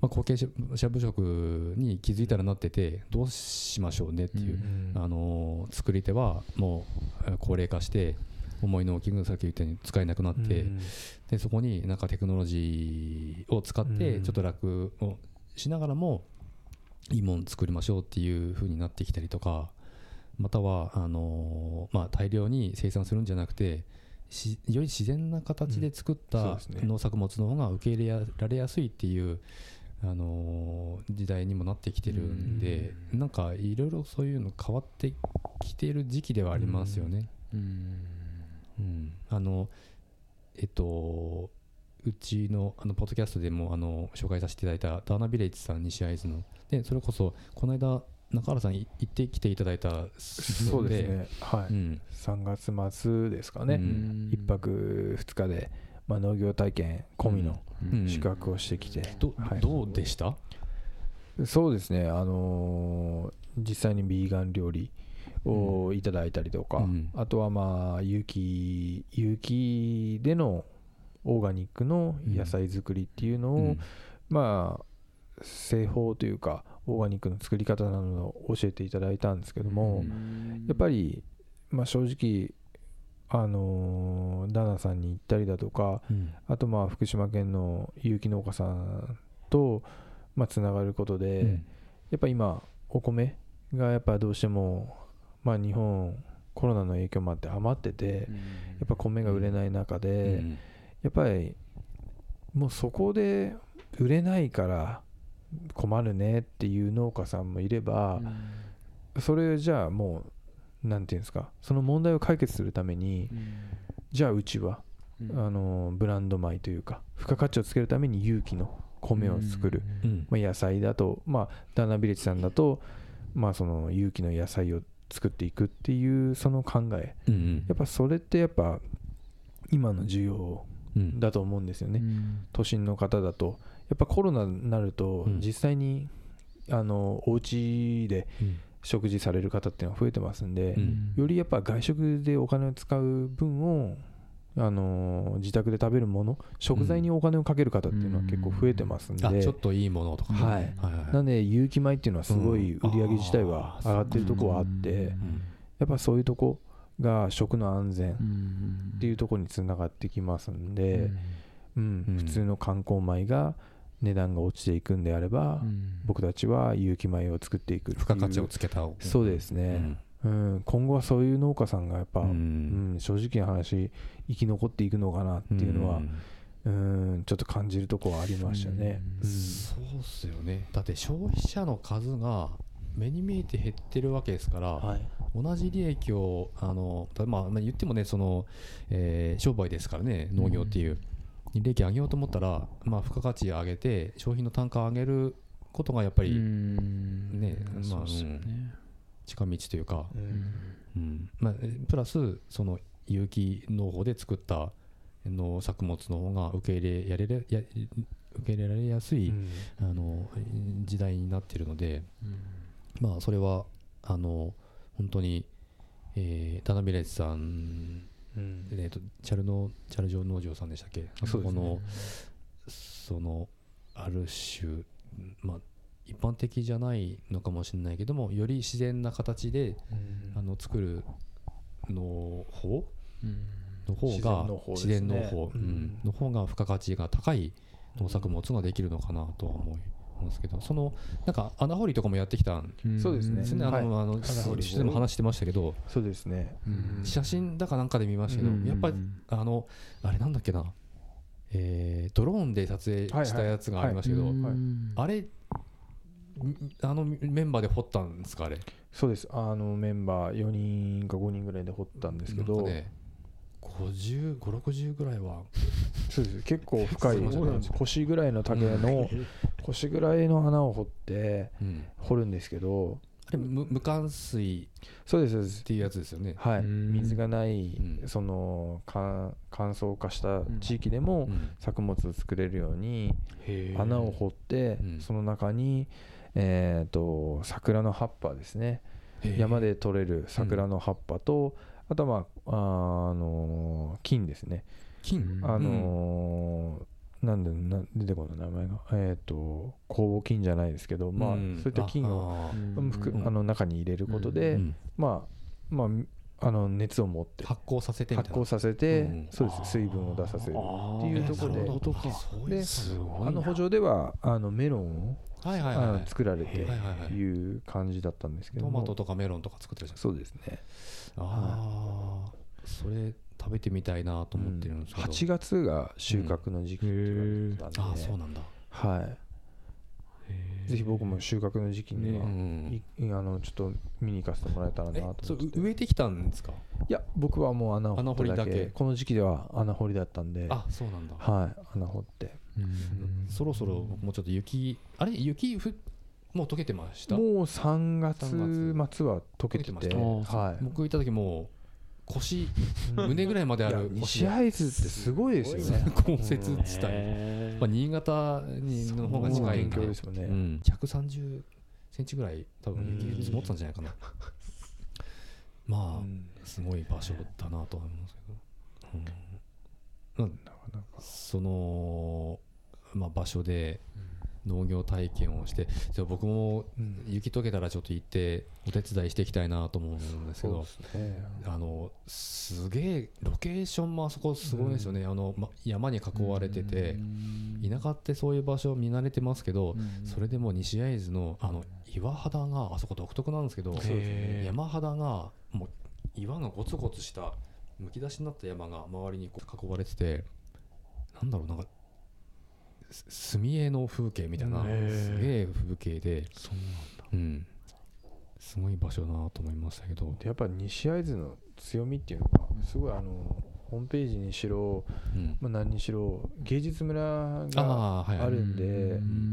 まあ、後継者部職に気づいたらなっててどうしましょうねっていう、うん、あの作り手はもう高齢化して思いの器具さっき言ったように使えなくなって、うん、でそこになんかテクノロジーを使ってちょっと楽をしながらもいいもの作りましょうっていう風になってきたりとかまたはあの、まあ、大量に生産するんじゃなくてより自然な形で作った農作物の方が受け入れられやすいっていうあの時代にもなってきてるんで、うん、なんかいろいろそういうの変わってきてる時期ではありますよね。うん、うん、あのえっとうちのあのポッドキャストでもあの紹介させていただいたダーナビレッジさん西会津のでそれこそこの間中原さん行ってきていただいたそうですね。はい、うん、3月末ですかね、うん、1泊2日でまあ、農業体験込みの宿泊をしてきて、どはい、どうでした？そうですね、あのー、実際にビーガン料理をいただいたりとか、うん、あとはまあ有機有機でのオーガニックの野菜作りっていうのを、うん、まあ製法というかオーガニックの作り方などを教えていただいたんですけども、うん、やっぱり、まあ、正直あのダナさんに行ったりだとか、うん、あとまあ福島県の有機農家さんとまあつながることで、うん、やっぱ今お米がやっぱどうしてもまあ日本コロナの影響もあって余ってて、うん、やっぱ米が売れない中で、やっぱりもうそこで売れないから困るねっていう農家さんもいれば、それじゃあもう何て言うんですかその問題を解決するために、じゃあうちは、あのブランド米というか付加価値をつけるために有機の米を作る、まあ、野菜だと、まあ、ダナビレッジさんだと、まあ、その有機の野菜を作っていくっていうその考え、やっぱそれってやっぱ今の需要だと思うんですよね、都心の方だと。やっぱコロナになると実際に、あのお家で食事される方っていうのは増えてますんで、よりやっぱ外食でお金を使う分をあの自宅で食べるもの食材にお金をかける方っていうのは結構増えてますんで、うん、ちょっといいものとか、ね、はい、はいはい、なんで有機米っていうのはすごい売り上げ自体は上がってるとこはあってやっぱそういうとこが食の安全っていうとこにつながってきますんで、うん、うん、普通の観光米が値段が落ちていくんであれば、僕たちは有機米を作っていく付加価値をつけたそうですね、うん、今後はそういう農家さんがやっぱ、うん、うん、正直な話生き残っていくのかなっていうのは、うん、うんちょっと感じるところはありましたね、うん。そうっすよね。だって消費者の数が目に見えて減ってるわけですから、はい、同じ利益をあの、まあ、言ってもねその、えー、商売ですからね農業っていう、利益上げようと思ったら、まあ、付加価値上げて商品の単価を上げることがやっぱりねまあ、ね、近道というか、うん。まあ、プラスその有機農法で作った農作物の方が受け入れやれれや受け入れられやすい、うん、あの時代になっているので、うん、まあそれはあの本当に、えー、田辺レジさん、うん、えーと、チャルのチャルジョ農場さんでしたっけ？そこのそのある種まあ一般的じゃないのかもしれないけどもより自然な形で、あの作るの方、の方が自然農法、の方が付加価値が高い農作物ができるのかなとは思いますけどそのなんか穴掘りとかもやってきたんそうですね。あの、あのでも話してましたけど。そうですね、写真だかなんかで見ましたけど、やっぱりあのあれなんだっけな。えー、ドローンで撮影したやつがありましたけど、あれあのメンバーで掘ったんですかあれ？そうです。あのメンバー4人か5人ぐらいで掘ったんですけど、ね、5060ぐらいは。そうです。結構深い腰ぐらいの竹の腰ぐらいの穴を掘って、掘るんですけど。あれ無無冠水。そうですそうです。っていうやつですよね。はい。水がない、その乾燥化した地域でも作物を作れるように穴を掘って、その中に、えーと、桜の葉っぱですね。山で採れる桜の葉っぱと、あとは、まあ、あの金ですね。金？あのー、なんでな出てこない名前が。えっ、ー、と酵母菌じゃないですけど、まあ、そういった菌をあの中に入れることで、まあまああの熱を持って発酵させて発酵させて、そうです。水分を出させるっていうところで。であの補助ではあのメロンをはいはいはい、作られていう感じだったんですけどトマトとかメロンとか作ってるじゃんそうですねああそれ食べてみたいなと思ってるんですけど、うん、8月が収穫の時期って言われてたんで、ああそうなんだ。はい。ぜひ僕も収穫の時期には、ねうん、あのちょっと見に行かせてもらえたらなと思って。植えてきたんですか？いや僕はもう穴掘りだけ。この時期では穴掘りだったんで。あそうなんだ。はい。穴掘って。そろそろもうちょっと雪あれ？雪ふもう溶けてました？もう3月末は溶けてて。はい、僕行った時もう腰胸ぐらいまである西会津ってすごいですよね。降雪地帯、まあ、新潟にの方が近いんで。ですよね、うん、130センチぐらい多分雪積もったんじゃないかな。*laughs* まあすごい場所だなと思いますけど、うん、そのまあ、場所で農業体験をして、じゃ僕も雪解けたらちょっと行ってお手伝いしていきたいなと思うんですけど、ね、あのすげえロケーションもあそこすごいですよね、あのま、山に囲われてて、田舎ってそういう場所見慣れてますけど、それでも西会津のあの岩肌があそこ独特なんですけど山肌がもう岩がゴツゴツしたむき出しになった山が周りにこう囲われててなんだろうなんか墨絵の風景みたいなすげえ風景でそうなんだ、うん、すごい場所だなと思いましたけど。やっぱ西会津の強みっていうのがすごいあのホームページにしろ、うん、まあ、何にしろ芸術村があるんで、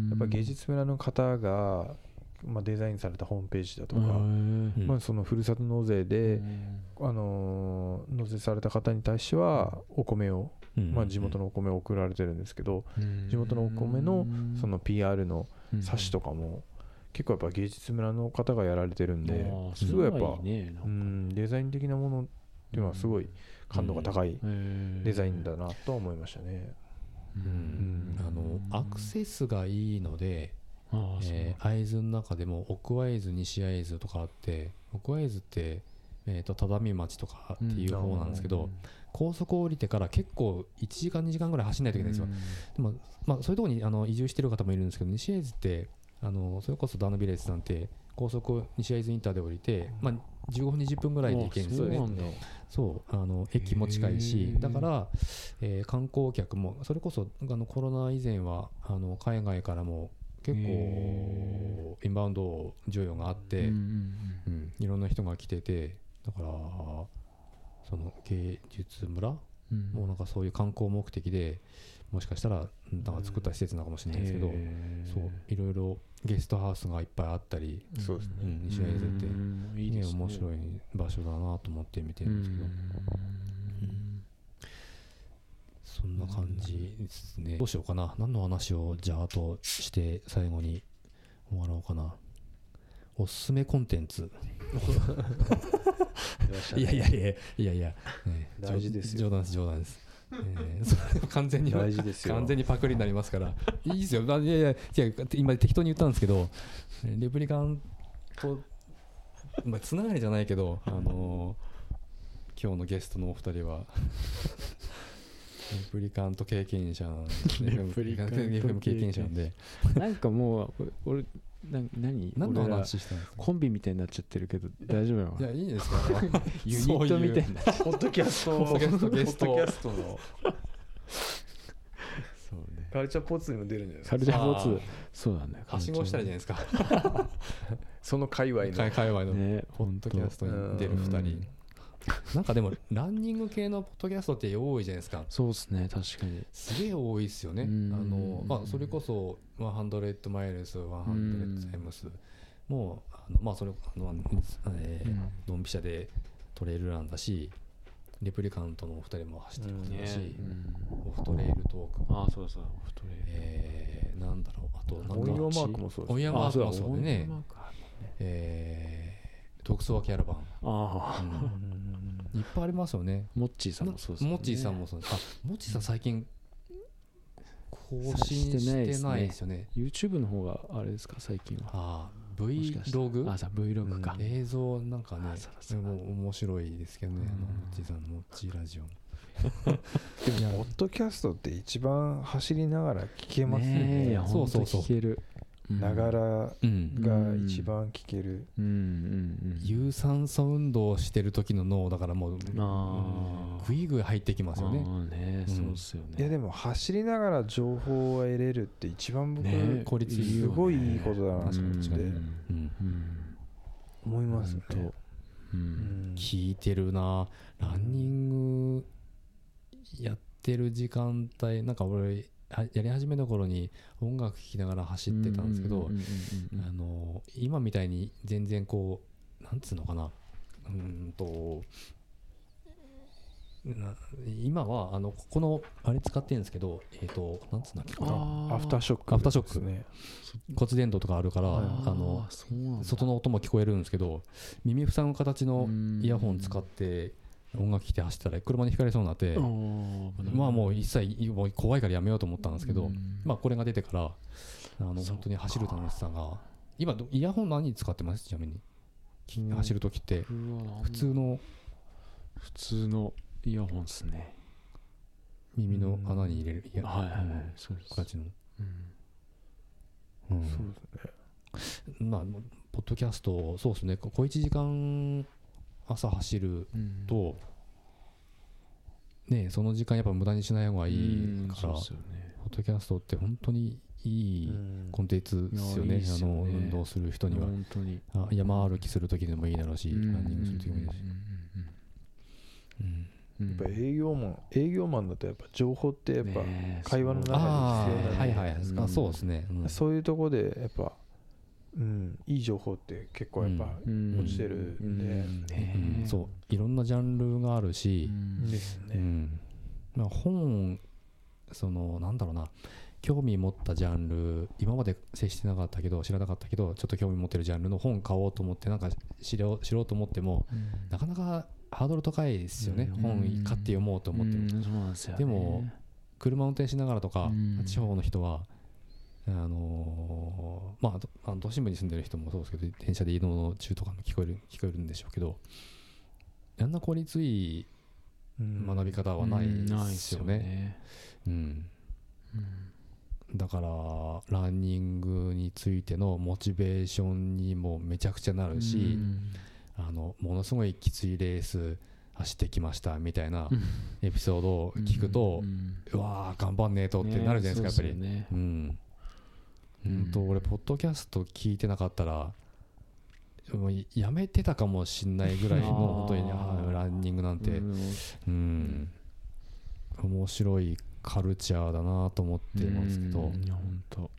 やっぱ芸術村の方が、まあ、デザインされたホームページだとか、まあ、そのふるさと納税で、あの納税された方に対してはお米を、まあ、地元のお米を送られてるんですけど、地元のお米のその PR の冊子とかも、結構やっぱ芸術村の方がやられてるんですごいやっぱ、うん、デザイン的なものっていうのはすごい感度が高いデザインだなと思いましたね。うん、あのアクセスがいいので、えー、会津の中でも奥会津西会津とかあって奥会津って、えーと、只見町とかっていう方なんですけど、高速降りてから結構1時間2時間ぐらい走んないといけないんですよ、でも、まあ、そういうところにあの移住してる方もいるんですけど西会津ってあのそれこそダーナビレッジさんって高速西会津インターで降りて、まあ、15分20分ぐらいで行けるんですよ。ねそうあの駅も近いしだから、えー、観光客もそれこそあのコロナ以前はあの海外からも結構インバウンド需要があって、うん、いろんな人が来ててだからその芸術村、もうなんかそういう観光目的でもしかしたらなんか作った施設なのかもしれないですけど、そういろいろゲストハウスがいっぱいあったり、そうですね、うん、ていいね。面白い場所だなと思って見てるんですけど、そんな感じですね。どうしようかな。何の話をじゃああとして最後に終わろうかなおすすめコンテンツ。いやいやいやいやいや、ね、大事です冗談です冗談です。えー、それ完全に大事です完全にパクリになりますから。いいですよ。いやいやいや今適当に言ったんですけどレプリカンと、まあ、つながりじゃないけど、あのー、今日のゲストのお二人はレプリカント経験者なんで *laughs* レプリカント経験者なんで。なんかもう俺な何？何の話したんですか？コンビみたいになっちゃってるけど大丈夫なの？いやいいですか *laughs* ユニットみたいな。ポッドキャスト。ポッドキャストポッドキャストの。そうね。カルチャーポーツにも出るんじゃないですか？カルチャーポー。ツそうなんだよはしごしたらじゃないですか。その界隈の界隈のポッドキャストに出る2人 *laughs* なんかでもランニング系のポッドキャストって多いじゃないですか。そうですね確かに。すげえ多いですよね。あの、まあ、それこそ100マイルス100エムス。もうあのまあそれあの、えー、ドンピシャでトレイルランだしレプリカントのお二人も走ってることだし、オフトレイルトークあそうそうオフトレイル。えー、なんだろう。あとオンヤマークもそうですオンヤマークもそうでね。えー、特捜キャラバンああ、うん。いっぱいありますよね。モッチーさんもそうですね。モッチーさんもそうあモッチーさん最近更新してないですよね。YouTube の方があれですか？最近は。ああ Vlog? あ、Vlog か、うん、映像なんかね、それも面白いですけどね、あのモッチーさんのモッチーラジオ。でも、ポッドキャストって一番走りながら聞けますよね。ねそうそうそう。聞ける。ながらが一番聞ける、有酸素運動をしてる時の脳だからもうぐいぐい入ってきますよね。ね。そうっすよね。いやでも走りながら情報を得れるって一番僕、ね、効率すごいいいことだなと思って、思いますね、うん、聞いてるな。ランニングやってる時間帯なんか俺やり始めた頃に音楽聴きながら走ってたんですけど今みたいに全然こうなんつうのかな。うんと今はあのここのあれ使ってるんですけどえっ、ー、となんつうんだっけアフター。ショック、アフターショックね骨伝導とかあるから、あの外の音も聞こえるんですけど耳塞ぐ形のイヤホン使って音楽聴いて走ったら車にひかれそうになってまあもう一切もう怖いからやめようと思ったんですけど、まあこれが出てからあの本当に走る楽しさが今イヤホン何使ってます？ちなみに。走る時って。普通の？普通のイヤホンですね。耳の穴に入れるイヤホン、はいはいはい、そうです。形の、うん、そうですね。まあポッドキャストそうですね。小1時間朝走ると、ね、その時間やっぱ無駄にしない方がいいから、ポッドキャストって本当にいいコンテンツですよね、あの運動する人には。本当に。あ山歩きする時でもいいだろうし、ランニングする時もいいだし、やっぱ営業マン営業マンだとやっぱ情報ってやっぱ会話の中で必要なはいはい、あそうですね、そういうところでやっぱうん、いい情報って結構やっぱ落ちてるんで、そう。いろんなジャンルがあるし、ですね、まあ、本そのなんだろうな。興味持ったジャンル今まで接してなかったけど知らなかったけどちょっと興味持ってるジャンルの本買おうと思ってなんか知ろ知ろうと思っても、うん、なかなかハードル高いですよね、うん、本買って読もうと思っても、うん、でも車運転しながらとか、地方の人はあのー、まあ、あの都心部に住んでる人もそうですけど電車で移動中とかも聞こえる聞こえるんでしょうけどあんな効率いい学び方はないですよね。うん、だからランニングについてのモチベーションにもめちゃくちゃなるし、あのものすごいきついレース走ってきましたみたいなエピソードを聞くと、うわー頑張んねえとってなるじゃないですか、やっぱり。ね。うんうん。と俺ポッドキャスト聞いてなかったらもうやめてたかもしんないぐらいの本当にランニングなんて。うん。面白いカルチャーだなと思ってますけど。本当。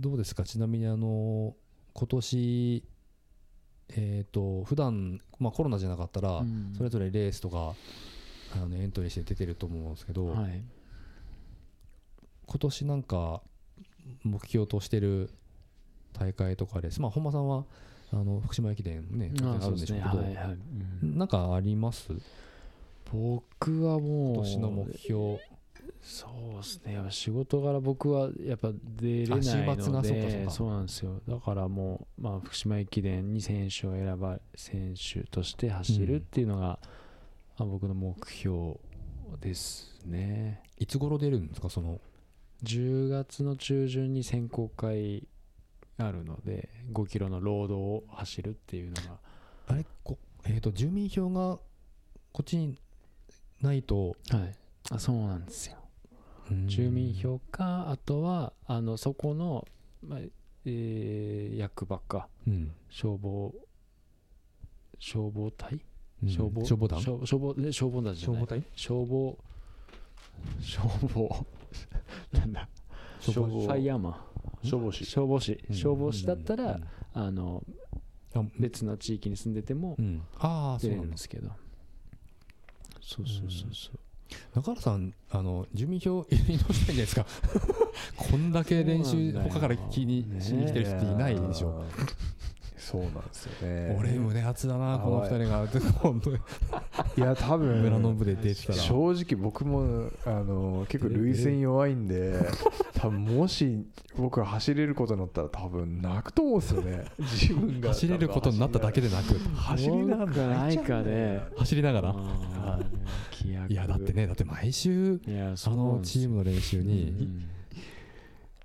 どうですか？ちなみにあの今年えっ、ー、と普段まあコロナじゃなかったらそれぞれレースとかあのエントリーして出てると思うんですけど、はい、今年なんか目標としてる大会とかです。まあ本間さんはあの福島駅伝ねあるんでしょうけど、ね。はいはい。うん、なんかあります？僕はもう今年の目標。そうですね。仕事柄僕はやっぱ出れないのでそうなんですよ。だからもう、まあ、福島駅伝に選手を選ば選手として走るっていうのが、うん、まあ、僕の目標ですね。いつ頃出るんですか？その10月の中旬に選考会あるので5キロのロードを走るっていうのが。あれこ、えーと、住民票がこっちにないと。はい。あそうなんですよ。住民票かあとはあのそこの、まあえー、役場か、うん、消防消防隊、うん、消防？消防団？消防消防団じゃない。消防隊？消防消防なんだ？消防。ファイヤーマ。ン消防士。消防士。消防士だったら、あの別の地域に住んでても出るんですけど、そうそうそうそう。中原さんあの住民票移動したいんじゃないですか？*laughs* こんだけ練習他から気にしに来てる人いないでしょそうなんですよね。俺胸熱だなこの二人が。*laughs* 本当に。いや多分村の部で出てたら正直僕もあの結構涙腺弱いんで *laughs* 多分もし僕が走れることになったら多分泣くと思うんですよね。*laughs* 自分が。走れることになっただけで泣く。走りながら。ないかね走りながら。いやだってねだって毎週あのチームの練習に。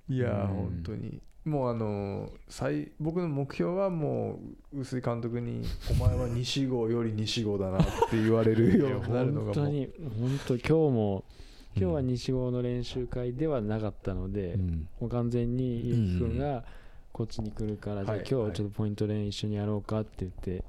いや本当にもうあの最僕の目標はもう臼井監督に「お前は西郷より西郷だな」って言われるようになるのが本当に本当今日も今日は西郷の練習会ではなかったので、うん、もう完全にゆき君がこっちに来るから、うん、じゃあ今日ちょっとポイント練一緒にやろうかって言って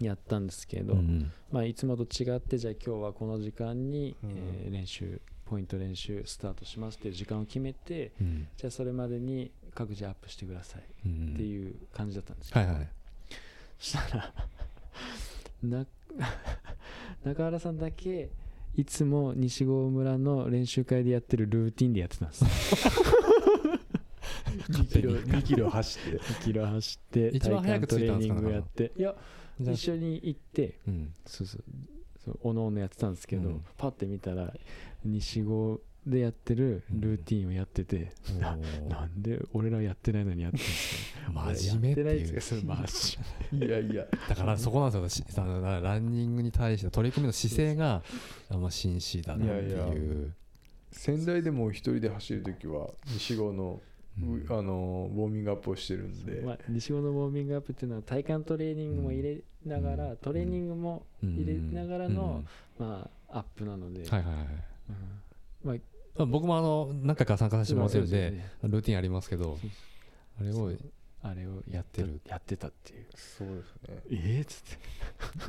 やったんですけど、うん、まあいつもと違ってじゃあ今日はこの時間に、えー、練習ポイント練習スタートしますっていう時間を決めて、じゃあそれまでに各自アップしてくださいっていう感じだったんですよ、はいはい、そしたら *laughs* な *laughs* 中原さんだけいつも西郷村の練習会でやってるルーティンでやってたんです。2キロ ,2 キロ走って。2キロ走って体幹トレーニングやって。いや一緒に行って、うん、そうそう。そうおのおのやってたんですけど、うん、パッて見たら西郷でやってるルーティンをやってて、うん、な *laughs* なんで俺らやってないのにやってるんですか？真面目っていう。いやいやだからそこなんですよ。ランニングに対して取り組みの姿勢があんま紳士だなっていう。仙台でも一人で走るときは西郷のうん、あのウォーミングアップをしてるんで、まあ、西郷のウォーミングアップっていうのは体幹トレーニングも入れながら、うん、トレーニングも入れながらの、うん、まあ、アップなので、はいはいはい。まあ、僕もあの何回か参加させてもらってるんで、ルーティンありますけどあれをあれをやってる。やってたっていう。そうですね。ええっつ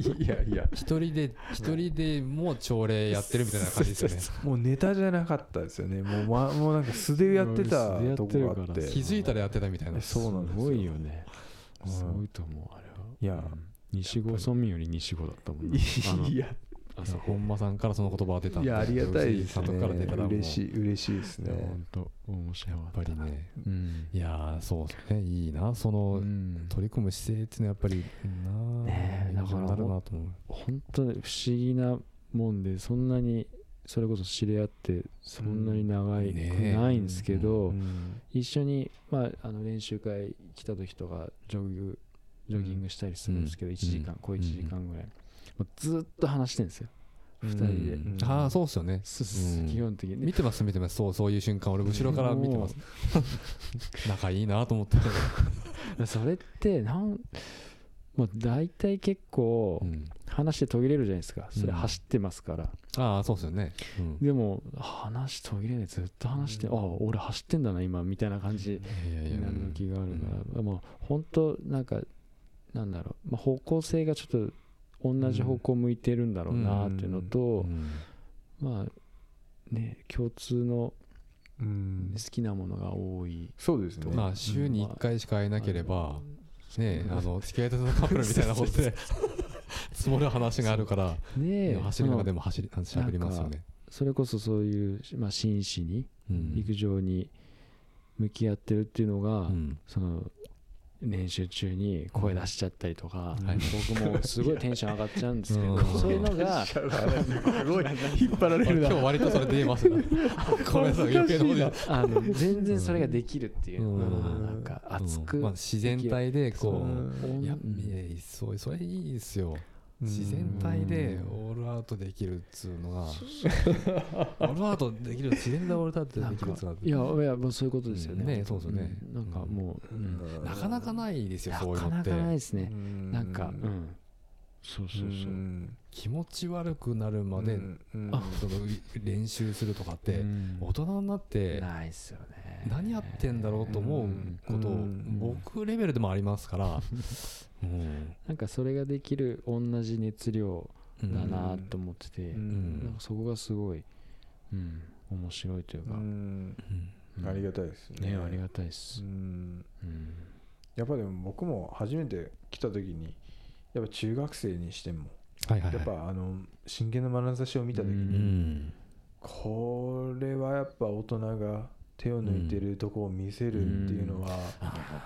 って。*laughs* いやいや。一人で一人でもう朝礼やってるみたいな感じですよね。もうネタじゃなかったですよね。もう,、ま、もうなんか素でやってたとこがあって。気づいたらやってたみたいな。そうなんですすごいよね。すごいと思うあれは。いや、西郷村民より西郷だったもんねいや本間さんからその言葉が出たいやありがたいですね。から出たら嬉しい嬉しいですね。本当面白いやっぱりね、うん、いやそうですね。いいな。その、うん、取り組む姿勢っていうのはやっぱりな。ねだからなるなと思う。本当に不思議なもんでそんなにそれこそ知り合ってそんなに長い、ね、ないんですけど、うん、一緒に、まあ、あの練習会来た時とかジョグジョギングしたりするんですけど、1時間小1時間ぐらい、もうずっと話してるんですよ。2人で、ああそうっすよね、基本的に。見てます見てます。そうそういう瞬間俺後ろから見てます。仲いいなと思って。*laughs* それってなんもう大体結構話して途切れるじゃないですか。それ走ってますから、ああそうっすよね、でも話途切れない。ずっと話して、ああ俺走ってんだな今。みたいな感じになる気があるから、もう本当なんかなんだろう、まあ、方向性がちょっと同じ方向向いてるんだろうなっていうのと、まあね共通の好きなものが多いそうですね。まあ週に1回しか会えなければ、ねあの付き合いたてのカップルみたいなことで *laughs* 積もる話があるからね走りながらでも走りしゃべりますよね。それこそそういう、まあ、真摯に陸上に向き合ってるっていうのが、その練習中に声出しちゃったりとか、うん。はい、僕もすごいテンション上がっちゃうんですけど、そういうのがすごい引っ張られる *laughs* 今日割とそれで言えますごめんな *laughs* さい余計なことあの全然それができるっていう。のが、なんか熱く、まあ、自然体でこういやそうそれいいですよ自然体でオールアウトできるっつうのが。*laughs* オールアウトできる自然でオールアウトできるっつうのはいやいやもうそういうことですよね,、ねそうですよね、なんかもう、なかなかないですよそういうのって。なかなかないですね。なんかうん。そうそうそう。気持ち悪くなるまで、その練習するとかって大人になってないっすよね何やってんだろうと思うこと僕レベルでもありますから。*laughs* なんかそれができる同じ熱量だなと思ってて、なんかそこがすごい、うん、面白いというか、ありがたいですね。ありがたいです、やっぱでも僕も初めて来た時にやっぱ中学生にしても、やっぱあの真剣な眼差しを見た時に、これはやっぱ大人が手を抜いてるとこを見せるっていうのは、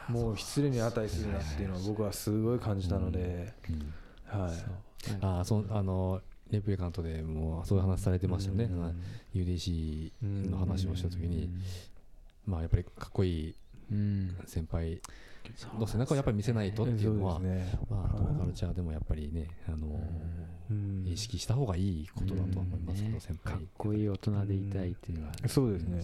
もう失礼に値するなっていうのは僕はすごい感じたので、はい、あそあのレプリカントでもそういう話されてましたよね、UDC の話をした時に、まあやっぱりかっこいい先輩の背中をやっぱり見せないとっていうのは、まあ、カルチャーでもやっぱりね、あの意識した方がいいことだと思いますけど、先輩。かっこいい大人でいたいっていうのは、そうですね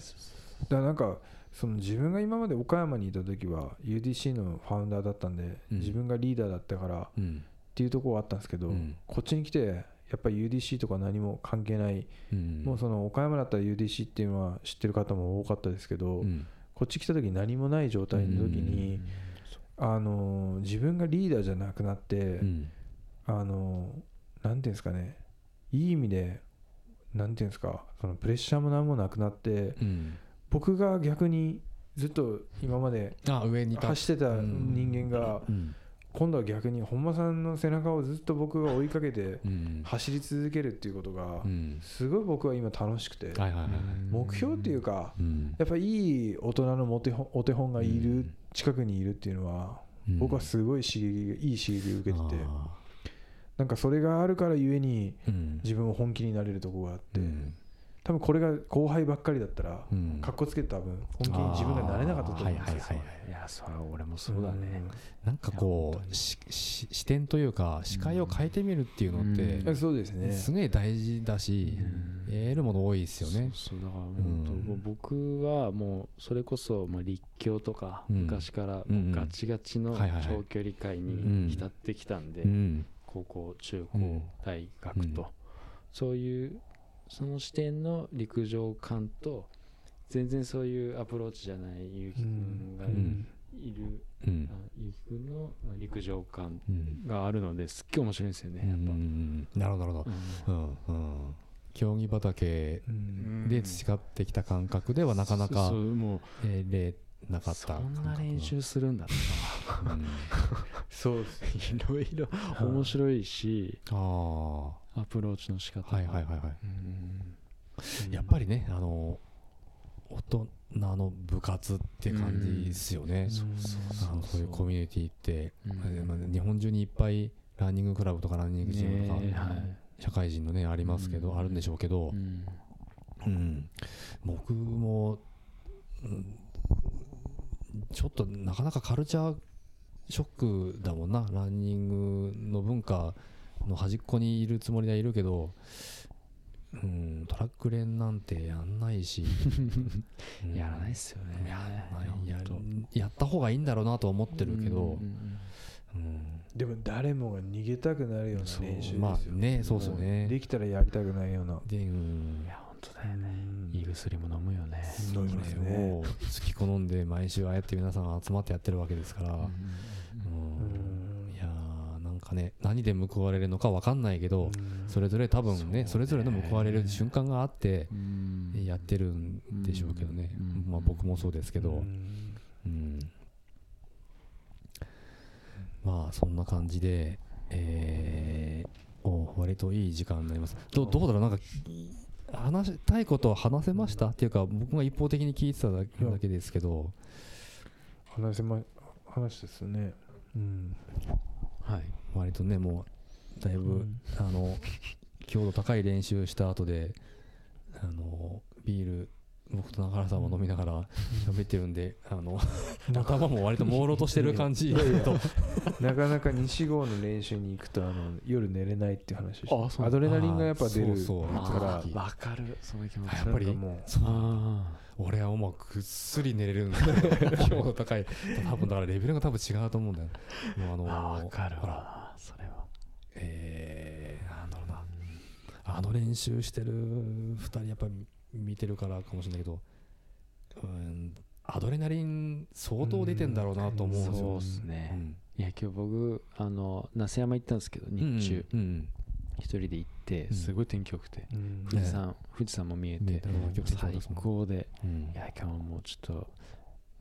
だからなんかその自分が今まで岡山にいた時は UDC のファウンダーだったんで、自分がリーダーだったからっていうところはあったんですけど、こっちに来てやっぱり UDC とか何も関係ない、もうその岡山だったら UDC っていうのは知ってる方も多かったですけど、こっち来た時何もない状態の時に、あの自分がリーダーじゃなくなって、あのなんていうんですかねいい意味でなんていうんですかそのプレッシャーも何もなくなって、僕が逆にずっと今まで走ってた人間が今度は逆に本間さんの背中をずっと僕が追いかけて走り続けるっていうことがすごい僕は今楽しくて。目標っていうかやっぱいい大人のお手本がいる近くにいるっていうのは僕はすごい刺激いい刺激を受けててなんかそれがあるからゆえに自分を本気になれるとこがあって多分これが後輩ばっかりだったら、うん、かっこつけて多分本気に自分がなれなかったと思うんですよ、はいはいはい、い。やそれは俺もそうだね、うん、なんかこう視点というか視界を変えてみるっていうのって、うん、そうですね。すげえ大事だし、得るもの多いですよね。そうだから本当、僕はもうそれこそまあ立教とか昔からガチガチの長距離界に浸ってきたんで、高校中高大学と、そういうその視点の陸上感と全然そういうアプローチじゃない結城君がいる、うん、結城君の陸上感があるのですっげえ面白いですよね、やっぱ。なるほどなるほど、うん。うん競技畑で培ってきた感覚ではなかなか、えー、なかったそんな練習するんだった、うん、*laughs* そうですいろいろ面白いし。あアプローチの仕方はいはいはいはい、うん、やっぱりねあの大人の部活って感じですよね、そういうコミュニティって、うん、日本中にいっぱいランニングクラブとかランニングチームとか、社会人のねありますけど、あるんでしょうけど、うん。僕も、うんちょっとなかなかカルチャーショックだもんな。ランニングの文化の端っこにいるつもりではいるけどうんトラック練なんてやんないし。*laughs* やらないっすよね。やややった方がいいんだろうなと思ってるけど、うん、でも誰もが逃げたくなるような練習ですよ。まあねそうですよね。できたらやりたくないような。で、うん、いや本当だよね。胃薬も飲むよね。飲みますね。好き好んで毎週ああやって皆さん集まってやってるわけですから、かね何で報われるのか分かんないけど、それぞれ多分ねそれぞれの報われる瞬間があってやってるんでしょうけどね、まあ、僕もそうですけど、うん。まあそんな感じで、えー、お割といい時間になります。どどうだろうなんか話したいことは話せました？っていうか僕が一方的に聞いてただけだけですけど。話せま話ですね。うんはい。割とねもうだいぶ、うん、あの強度高い練習した後であのビール僕と中原さんも飲みながら喋ってるんで、あの *laughs* 頭も割と朦朧としてる感じ。*laughs* と。なかなか西郷の練習に行くとあの夜寝れないっていう話をしてアドレナリンがやっぱ出るから分かる。そういう気持ち。やっぱりもう俺はもうぐっすり寝れるんで *laughs* 強度高い。多分だからレベルが多分違うと思うんだよ。もうあの分かるわ。それは。えー、なんだろうな。あの練習してる2人やっぱり見てるからかもしれないけど、うん、アドレナリン相当出てんだろうなと思うんですよ、そうですね、うん、いや今日僕あの那須山行ったんですけど日中、うんうん一人で行ってすごい天気良くて、富士山富士山も見えて最高で、いや今日もうちょっと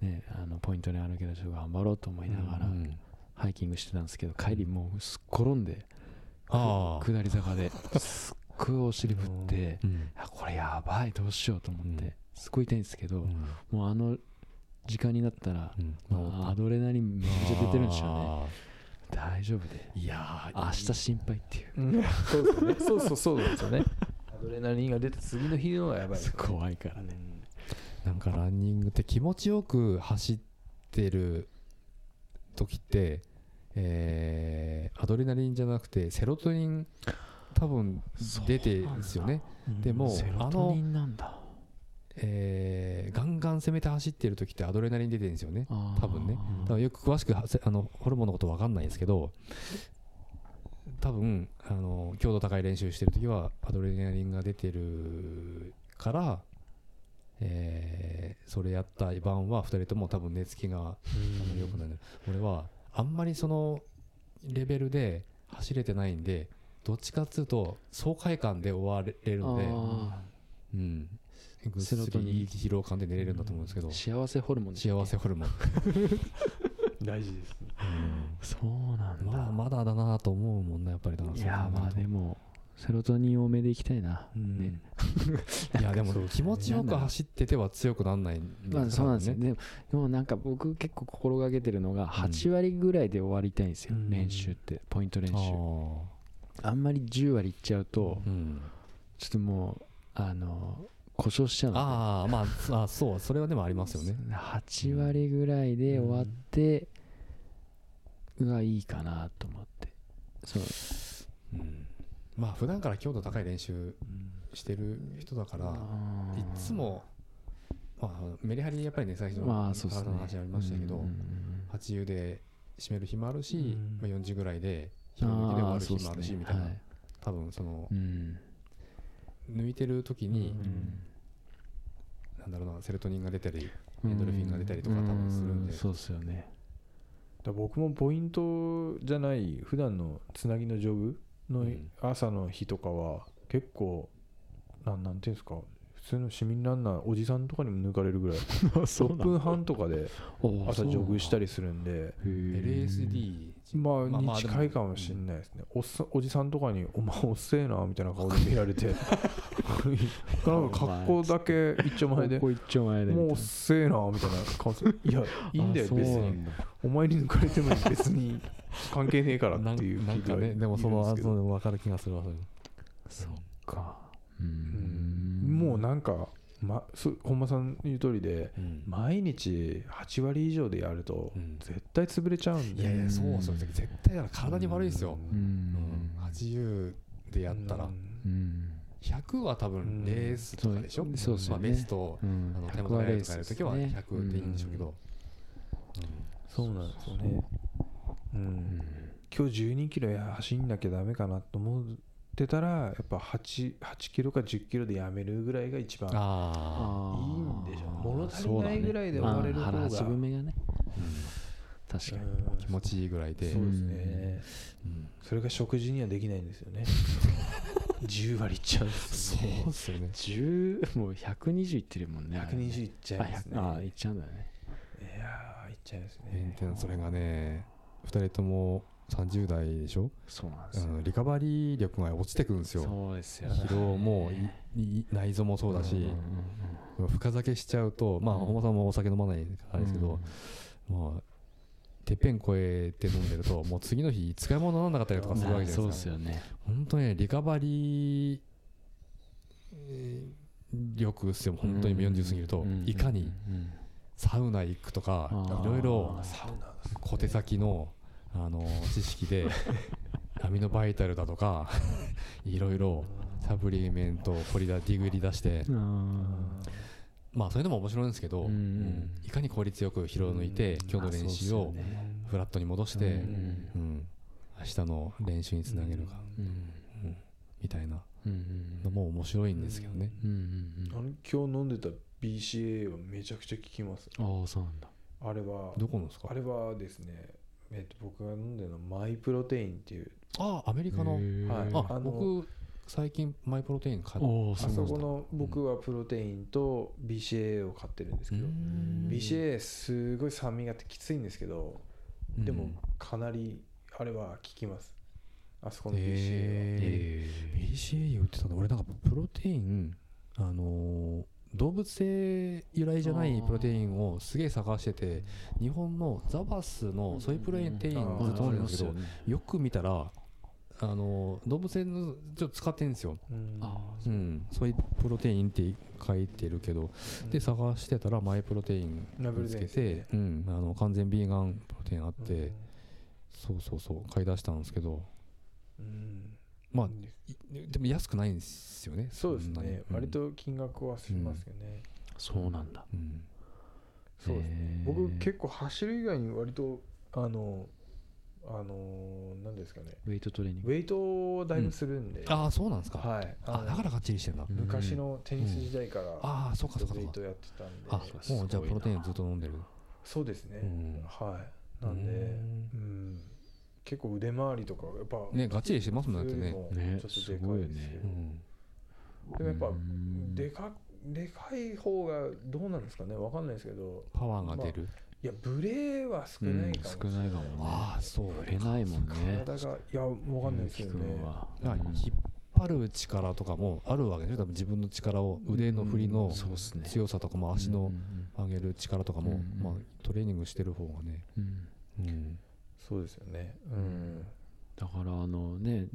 ねあのポイントにあるけどちょっと頑張ろうと思いながらハイキングしてたんですけど帰りもうすっ転んで下り坂ですっごいお尻振って、うん、これやばいどうしようと思って、すごい痛いんですけど、もうあの時間になったら、まあ、アドレナリンめっちゃ出てるんでしょうね大丈夫で。いや明日心配っていう、うん、そうですね。そうそうそうですよね。アドレナリンが出て次の日のがやばい、ね、怖いからね、なんかランニングって気持ちよく走ってる時って、えー、アドレナリンじゃなくてセロトニン多分出てですよね、でもあのえー、ガンガン攻めて走ってる時ってアドレナリン出てるんですよね。多分ね。だからよく詳しくあのホルモンのこと分かんないですけど多分あの強度高い練習してる時はアドレナリンが出てるから、えー、それやった晩は2人とも多分寝つきが良くなる。俺はあんまりそのレベルで走れてないんでどっちかっつうと爽快感で終われるので、うん、ぐっすり疲労感で寝れるんだと思うんですけど、幸せホルモン幸せホルモン。*laughs* 大事ですね、うん、そうなんだ。まだまだだなと思うもんねやっぱりだいやまあでもセロトニン多めでいきたいな、うん、ね、*laughs* いやでも気持ちよく走ってては強くならないんまあそうなんですよ。ねでもなんか僕結構心がけてるのが8割ぐらいで終わりたいんですよ、うん、練習ってポイント練習。あんまり10割いっちゃうと、うん、ちょっともうあの故障しちゃうのああまああそうそれはでもありますよね。8割ぐらいで終わってがいいかなと思って。そう、うん、まあ普段から強度高い練習してる人だから、いつもまあ、メリハリやっぱりね最初の体の話ありましたけど、80で締める日もあるし、まあ、40ぐらいで広抜きで終わる日もあるしみたいな、多分その、抜いてる時に、なんだろうなセロトニンが出たりエンドルフィンが出たりとか多分するんで、そうですよね。だ僕もポイントじゃない普段のつなぎのジョグの朝の日とかは結構なんなんていうんですか普通の市民ランナーおじさんとかにも抜かれるぐらい。*laughs* 6分半とかで朝ジョグしたりするんで。LSD まあに近いかもしれないですね。おっさおじさんとかに「お前おっせえな」みたいな顔で見られて *laughs* なんか格好だけ一丁前で「もうおっせえな」みたいな顔するいや *laughs* いいんだよ別に。お前に抜かれても別に関係ねえからっていうなんかねでもその後で分かる気がするわそっか。うん。もうなんか、ま、本間さん言う通りで、うん、毎日8割以上でやると絶対潰れちゃうんで、いやいやそうそう絶対だから体に悪いですよ、うん、80でやったら、うん100は多分レースとかでしょ、うんそうそう、ね、まあ、ベスト、うん、あの手元レースとかやるときは100でいいんでしょうけど、そうなんですよね、う。ん。今日12キロ走んなきゃだめかなと思うってたらやっぱ 8, 8キロか10キロでやめるぐらいが一番いいんでしょう物足りないぐらいで終われる方が、ね、確かに。気持ちいいぐらいで。そうですね、うん、それが食事にはできないんですよね。*laughs* 10割いっちゃうんですよね。そうですよね。10もう120いってるもんね。120いっちゃいますね。ああいっちゃうんだね。いやいっちゃいますね。それがね2人とも30代でしょ？そうなんですリカバリー力が落ちてくるんですよ。そうですよ、ね、疲労も内臓もそうだし、深酒しちゃうとまあ本間さんもお酒飲まないあれですけど、まあてっぺん越えて飲んでると *laughs* もう次の日使い物にならなかったりとかするわけじゃないですか、そうですよね。本当にリカバリー力ですよ本当に40過ぎると、いかにサウナ行くとかいろいろ小手先のあの知識でアミノバイタルだとか *laughs* いろいろサプリメントを掘り出ディグり出してまあそれでも面白いんですけど、うん、いかに効率よく疲労を抜いて、今日の練習をフラットに戻して、うん明日の練習につなげるか、うんみたいなのも面白いんですけどね、あの今日飲んでた BCA はめちゃくちゃ効きます。ああそうなんだ。あれはどこのですか？あれはですねえっと、僕が飲んでるのはマイプロテインっていう。あアメリカの、はい、あ僕最近マイプロテイン買ってあそこの僕はプロテインと BCA を買ってるんですけど BCA すごい酸味があってきついんですけどでもかなりあれは効きます。あそこの BCA は、えー、BCA 売ってたの？俺なんかプロテインあのー動物性由来じゃないプロテインをすげえ探してて日本のザバスのソイプロテインずっと飲んでるんですけどよく見たらあの動物性のちょっと使ってるんですよ、うん、ソイプロテインって書いてるけど、で探してたらマイプロテイン見つけて、うん、あの完全ビーガンプロテインあって、そうそうそう買い出したんですけど、まあでも安くないんですよねそうですね、うん、割と金額はしますよね、うん、そうなんだ、うん、そうですね。僕結構走る以外に割とあのあの何ですかね。ウェイトトレーニング。ウェイトをだいぶするんで、ああそうなんですか。はい。あだからがっちりしてんだ。昔のテニス時代から、ああそうかそうかウェイトやってたんであもうじゃあプロテインずっと飲んでる。そうですね、はい。なんでうん。結構腕回りとかやっぱねがっちりしてますもんね。ねちょっとでかいですよ、ね。うん、でもやっぱでかでかい方がどうなんですかね。わかんないですけど。パワーが出る、まあ、いやブレは少ないかも、うん、少ないかもね。ああそう。ブレないもんね。体がいやわかんないですけどね、うん、引っ張る力とかもあるわけでしょ。多分自分の力を腕の振りの強さとかも足の上げる力とかも、まあ、トレーニングしてる方がね、うん。そうですよね。うん。だからあのね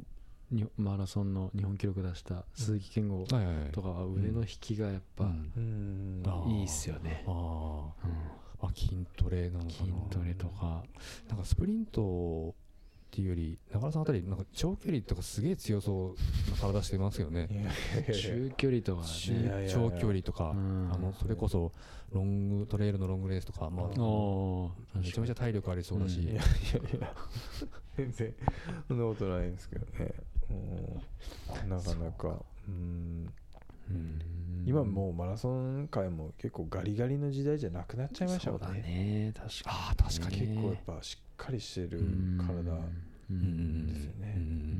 マラソンの日本記録出した鈴木健吾とかは腕の引きがやっぱいいっすよね、あ、あ筋トレなのかな。筋トレとか。なんかスプリントっていうより中田さんあたりなんか長距離とかすげえ強そうな体してますよね。中距離とか、ね、長距離とか、あのそれこそロングトレイルのロングレースとか、まあ、めちゃめちゃ体力ありそうだし、いやいやいや。全然そんなことないんですけどね。なかなか。うん今もうマラソン界も結構ガリガリの時代じゃなくなっちゃいましたもんね。そうだね確かにああ確かに結構やっぱしっかりしてる体ですよね。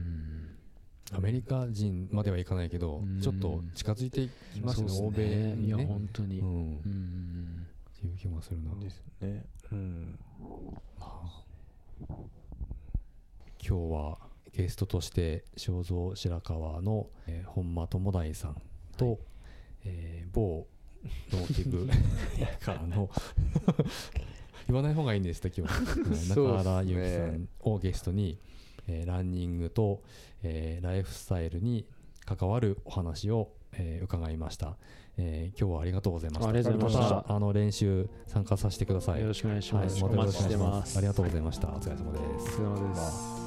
アメリカ人まではいかないけど、ちょっと近づいてきますね、欧米に、ね。いや、本当に。うん。っていう気もするな。ですね。うん。まあ、今日はゲストとして正蔵白川の、えー、本間智大さんと、はい、えー、某ノーティブ *laughs* からの *laughs* 言わない方がいいんですって今日 *laughs* 中原由紀さんをゲストに、えー、ランニングと、えー、ライフスタイルに関わるお話を、えー、伺いました、えー、今日はありがとうございました。ありがとうございました。あの練習参加させてください。よろしくお願いします、はい、お待ちしてます。ありがとうございました。お疲れ様です。お疲れ様です